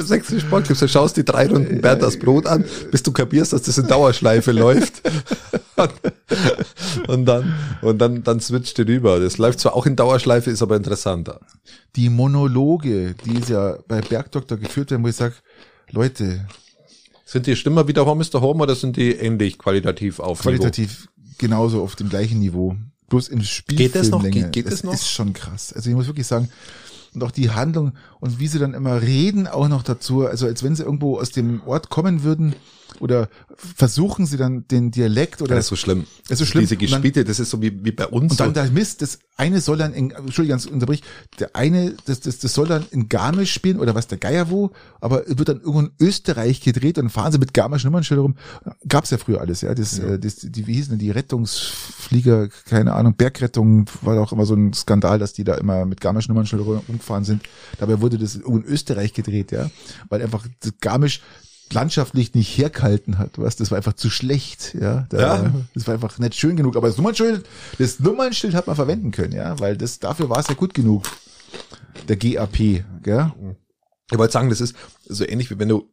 sexy Sportclips. Du schaust die drei Runden Bernd das Brot an, bis du kapierst, dass das in Dauerschleife läuft. Und dann, und dann, dann switcht du rüber. Das läuft zwar auch in Dauerschleife, ist aber interessanter. Die Monologe, die ist ja bei Bergdoktor geführt werden, wo ich sage, Leute, Sind die Stimmer wieder Home Mr. Home oder sind die ähnlich qualitativ auf qualitativ genauso auf dem gleichen Niveau. Bloß im Spiel. Geht das noch? Geht- geht das das noch? ist schon krass. Also ich muss wirklich sagen, und auch die Handlung und wie sie dann immer reden auch noch dazu, also als wenn sie irgendwo aus dem Ort kommen würden oder versuchen sie dann den Dialekt oder Das ist so schlimm. Das ist so schlimm. Diese Gespielte, das ist so wie, wie bei uns. und dann so. der Mist, das eine soll dann in, Entschuldigung, ganz unterbrich, der eine, das, das, das soll dann in Garmisch spielen oder was der Geier wo, aber wird dann irgendwo in Österreich gedreht und dann fahren sie mit Garmisch Nummernschilder rum. Gab's ja früher alles, ja, das, äh, das die, wie hießen denn die Rettungsflieger, keine Ahnung, Bergrettung, war auch immer so ein Skandal, dass die da immer mit Garmisch Nummernschilder rumgefahren sind. Dabei wurde das irgendwo in Österreich gedreht, ja, weil einfach das Garmisch landschaftlich nicht hergehalten hat, was das war einfach zu schlecht, ja. Da, Ja. Das war einfach nicht schön genug, aber das Nummernschild, das Nummernschild hat man verwenden können, ja, weil das dafür war es ja gut genug. Der GAP, gell? Ich wollte sagen, das ist so ähnlich wie wenn du,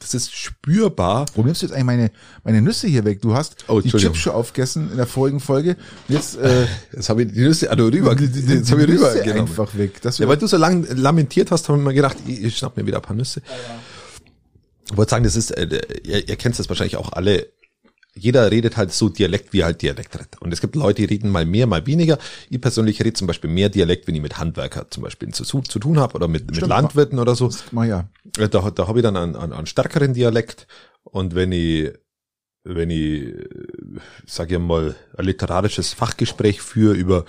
das ist spürbar. Wo nimmst du jetzt eigentlich meine, meine Nüsse hier weg? Du hast Oh, die. Chips schon aufgegessen in der vorigen Folge. Jetzt äh, Jetzt habe ich die Nüsse, also rüber, die, die, die, jetzt habe ich Nüsse rüber genommen. einfach weg. Ja, weil du so lang lamentiert hast, habe ich mir gedacht, ich, ich schnapp mir wieder ein paar Nüsse. Ich wollte sagen, das ist, äh, ihr, ihr kennt das wahrscheinlich auch alle. Jeder redet halt so Dialekt, wie er halt Dialekt redet. Und es gibt Leute, die reden mal mehr, mal weniger. Ich persönlich rede zum Beispiel mehr Dialekt, wenn ich mit Handwerker zum Beispiel zu, zu tun habe oder mit, mit Stimmt. Landwirten oder so. mal ja. Äh, Da, da habe ich dann einen, einen, einen stärkeren Dialekt. Und wenn ich, wenn ich, sag ich mal, ein literarisches Fachgespräch führe über,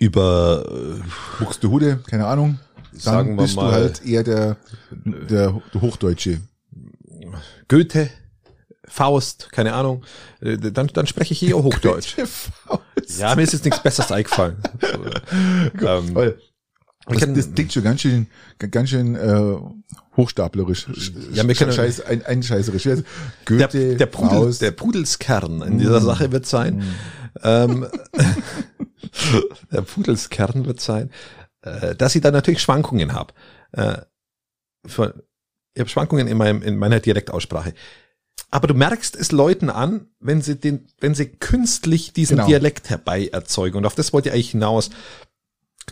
über, äh, Buxtehude, keine Ahnung. Sagen wir bist mal- du halt eher der, der Hochdeutsche. Goethe, Faust, keine Ahnung, äh, dann, dann spreche ich eher Hochdeutsch. ja, mir ist jetzt nichts Besseres eingefallen. ähm, Weil wir das, können- das klingt schon ganz schön, ganz schön äh, hochstaplerisch. Ja, wir können- Scheiß, ein, einscheißerisch. Also der, Goethe, der, Pudel, Faust, der Pudelskern in dieser Sache wird sein, ähm, der Pudelskern wird sein, äh, dass ich da natürlich Schwankungen habe. Äh, von- ich habe Schwankungen in, meinem, in meiner Dialektaussprache. Aber du merkst es Leuten an, wenn sie den, wenn sie künstlich diesen Genau. Dialekt herbei erzeugen. Und auf das wollte ich eigentlich hinaus.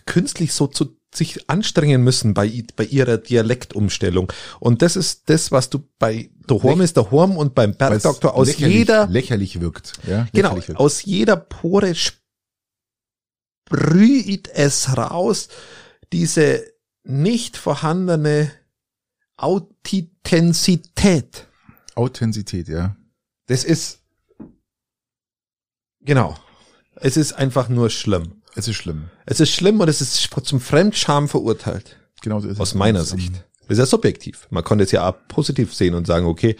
Künstlich so zu sich anstrengen müssen bei, bei ihrer Dialektumstellung. Und das ist das, was du bei der Horm ist der Horm und beim Bergdoktor aus lächerlich, jeder, lächerlich wirkt. Ja, genau, lächerlich wirkt. aus jeder Pore sprüht es raus, diese nicht vorhandene Authentizität. Authentizität, ja. Das ist, genau. Es ist einfach nur schlimm. Es ist schlimm. Es ist schlimm und es ist zum Fremdscham verurteilt. Genau so ist Aus es. meiner Und, ähm, Sicht. Das ist ja subjektiv. Man konnte es ja auch positiv sehen und sagen, okay,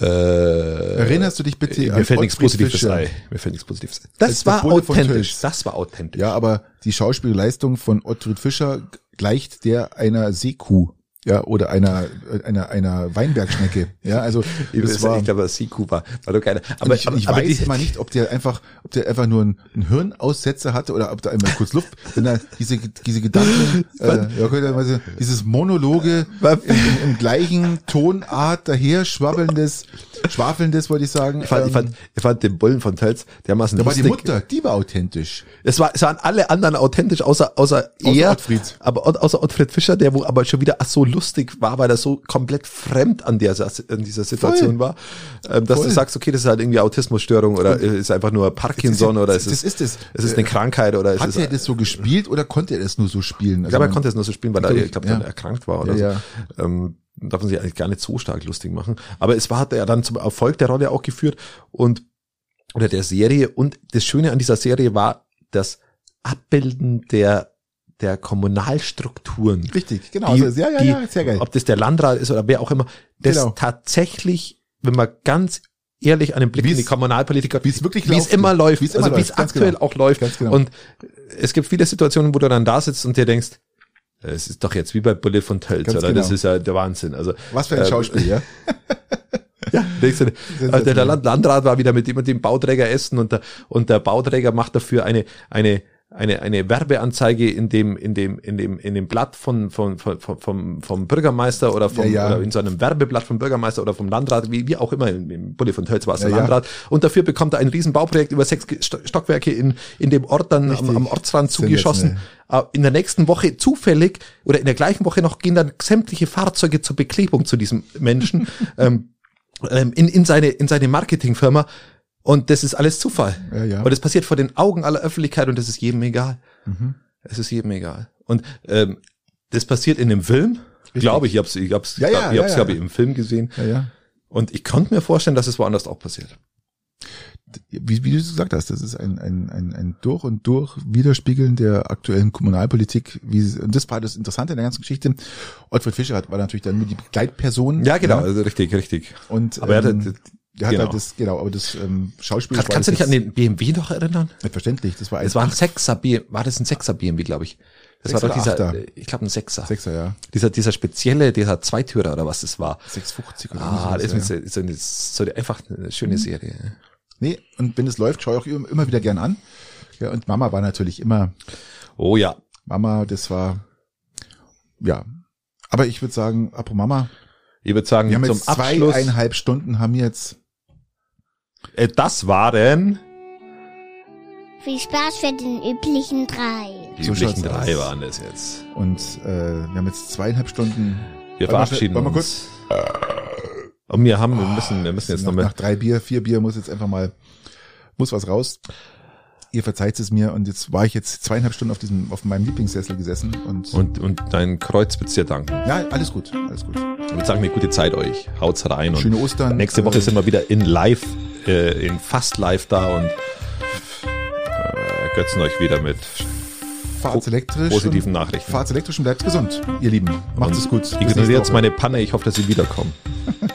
äh, Erinnerst du dich bitte mir an fällt nichts Positives Fischer? ein. Mir fällt nichts Positives ein. Das der war authentisch. Das war authentisch. Ja, aber die Schauspielleistung von Ottfried Fischer gleicht der einer Seekuh. Ja, oder einer, einer, einer Weinbergschnecke. Ja, also, Ich, das war, ich glaube, Siku war, war doch geil. aber Aber, ich, aber, ich aber weiß die, immer nicht, ob der einfach, ob der einfach nur einen, einen Hirnaussetzer hatte oder ob da einmal kurz Luft, wenn er diese, diese Gedanken, äh, ja, dieses Monologe im, im, im gleichen Tonart daher schwabbelndes, schwafelndes, wollte ich sagen. ich, fand, ich, fand, ich fand den Bullen von Tölz dermaßen da war die. Mutter, die war authentisch. Es, war, es waren alle anderen authentisch, außer, außer, er, Ottfried. aber au- außer Ottfried Fischer, der wo aber schon wieder ach, so lustig war, weil er so komplett fremd an, der, an dieser Situation Voll. war, ähm, dass Voll. du sagst, okay, das ist halt irgendwie Autismusstörung oder ist einfach nur Parkinson oder ist das es, ist es. es ist eine Krankheit oder ist Hat es, er das so gespielt oder konnte er das nur so spielen? ich Also glaube, er man- konnte es nur so spielen, weil er, ich glaube, Ja. erkrankt war oder Ja, so. Ähm, darf man sich eigentlich gar nicht so stark lustig machen. Aber es war, hat er dann zum Erfolg der Rolle auch geführt und, oder der Serie. Und das Schöne an dieser Serie war das Abbilden der, der Kommunalstrukturen. Richtig, genau. Die- also, ja, ja, die- ja, sehr geil. Ob das der Landrat ist oder wer auch immer, das Genau. tatsächlich, wenn man ganz ehrlich einen Blick Wie's- in die Kommunalpolitik hat, wie's wirklich wie es läuft. immer läuft, Wie's immer also wie es aktuell genau. auch läuft. Genau. Und es gibt viele Situationen, wo du dann da sitzt und dir denkst, es ist doch jetzt wie bei Bullet von Tölz, oder? genau. Das ist ja der Wahnsinn. Also Was für ein ähm, Schauspiel, ja? ja, Sensationell. also der Land Landrat war wieder mit dem, und dem Bauträger essen und der, und der Bauträger macht dafür eine, eine, eine, eine Werbeanzeige in dem, in dem, in dem, in dem Blatt von, von, von, vom, vom Bürgermeister oder vom, Ja, ja. oder in so einem Werbeblatt vom Bürgermeister oder vom Landrat, wie, wie auch immer, im, Bulli von Tölz war es der Ja, ja. Landrat. Und dafür bekommt er ein riesen Bauprojekt über sechs Stockwerke in, in dem Ort dann am, Richtig. am Ortsrand zugeschossen. Äh, In der nächsten Woche zufällig oder in der gleichen Woche noch gehen dann sämtliche Fahrzeuge zur Beklebung zu diesem Menschen. ähm, ähm, in, in seine, in seine Marketingfirma. Und das ist alles Zufall. Ja, ja. Und das passiert vor den Augen aller Öffentlichkeit und das ist jedem egal. Mhm. Es ist jedem egal. Und ähm, das passiert in dem Film, glaube ich. Ich hab's, ich hab's, Ja, ja, ich hab's, ja, ja. ich, im Film gesehen. Ja, ja. Und ich konnte mir vorstellen, dass es woanders auch passiert. Wie, wie du es gesagt hast, das ist ein, ein, ein, ein durch und durch Widerspiegeln der aktuellen Kommunalpolitik. Wie, und das war das Interessante in der ganzen Geschichte. Ottfried Fischer hat, war natürlich dann nur die Begleitperson. Ja, genau, also richtig, richtig. Und Aber er ähm, hat, der hat genau. halt das, genau, aber das ähm, Schauspiel. Kann, kannst du dich an den BMW noch erinnern? Selbstverständlich, das war ein Es war ein Sechser BMW, war das ein Sechser BMW, glaube ich. Das Sechser war doch dieser, Achter? äh, ich glaube ein Sechser. Sechser, ja. Dieser, dieser spezielle, dieser Zweitürer oder was das war. 650 oder Ah, das ist ja. so, eine, so eine, einfach eine schöne Serie. Nee, und wenn es läuft, schaue ich auch immer wieder gern an. Ja, und Mama war natürlich immer, Oh ja. Mama, das war, ja. Aber ich würde sagen, apropos Mama, Ich würde sagen, wir haben zum jetzt Abschluss, zweieinhalb Stunden, haben wir jetzt äh, das waren Viel Spaß für den üblichen drei. die So üblichen drei aus. waren das jetzt. Und äh, wir haben jetzt zweieinhalb Stunden. Wir verabschieden schnell- wollen wir uns. Und wir haben, wir müssen, wir müssen jetzt nach, noch mal. nach drei Bier, vier Bier muss jetzt einfach mal, muss was raus. Ihr verzeiht es mir und jetzt war ich jetzt zweieinhalb Stunden auf diesem, auf meinem Lieblingssessel gesessen und, Und, und dein Kreuz wird's dir danken. ja, alles gut, alles gut. Ich würde sagen, eine gute Zeit euch. Haut's rein. Schöne Ostern. nächste Woche Äh, sind wir wieder in live, äh, in fast live da und äh, götzen euch wieder mit fahrt's elektrisch. positiven Nachrichten. Fahrt's elektrisch und bleibt gesund, ihr Lieben. Macht Und es gut. Ignoriert nächste jetzt meine Panne. Ich hoffe, dass sie wiederkommen.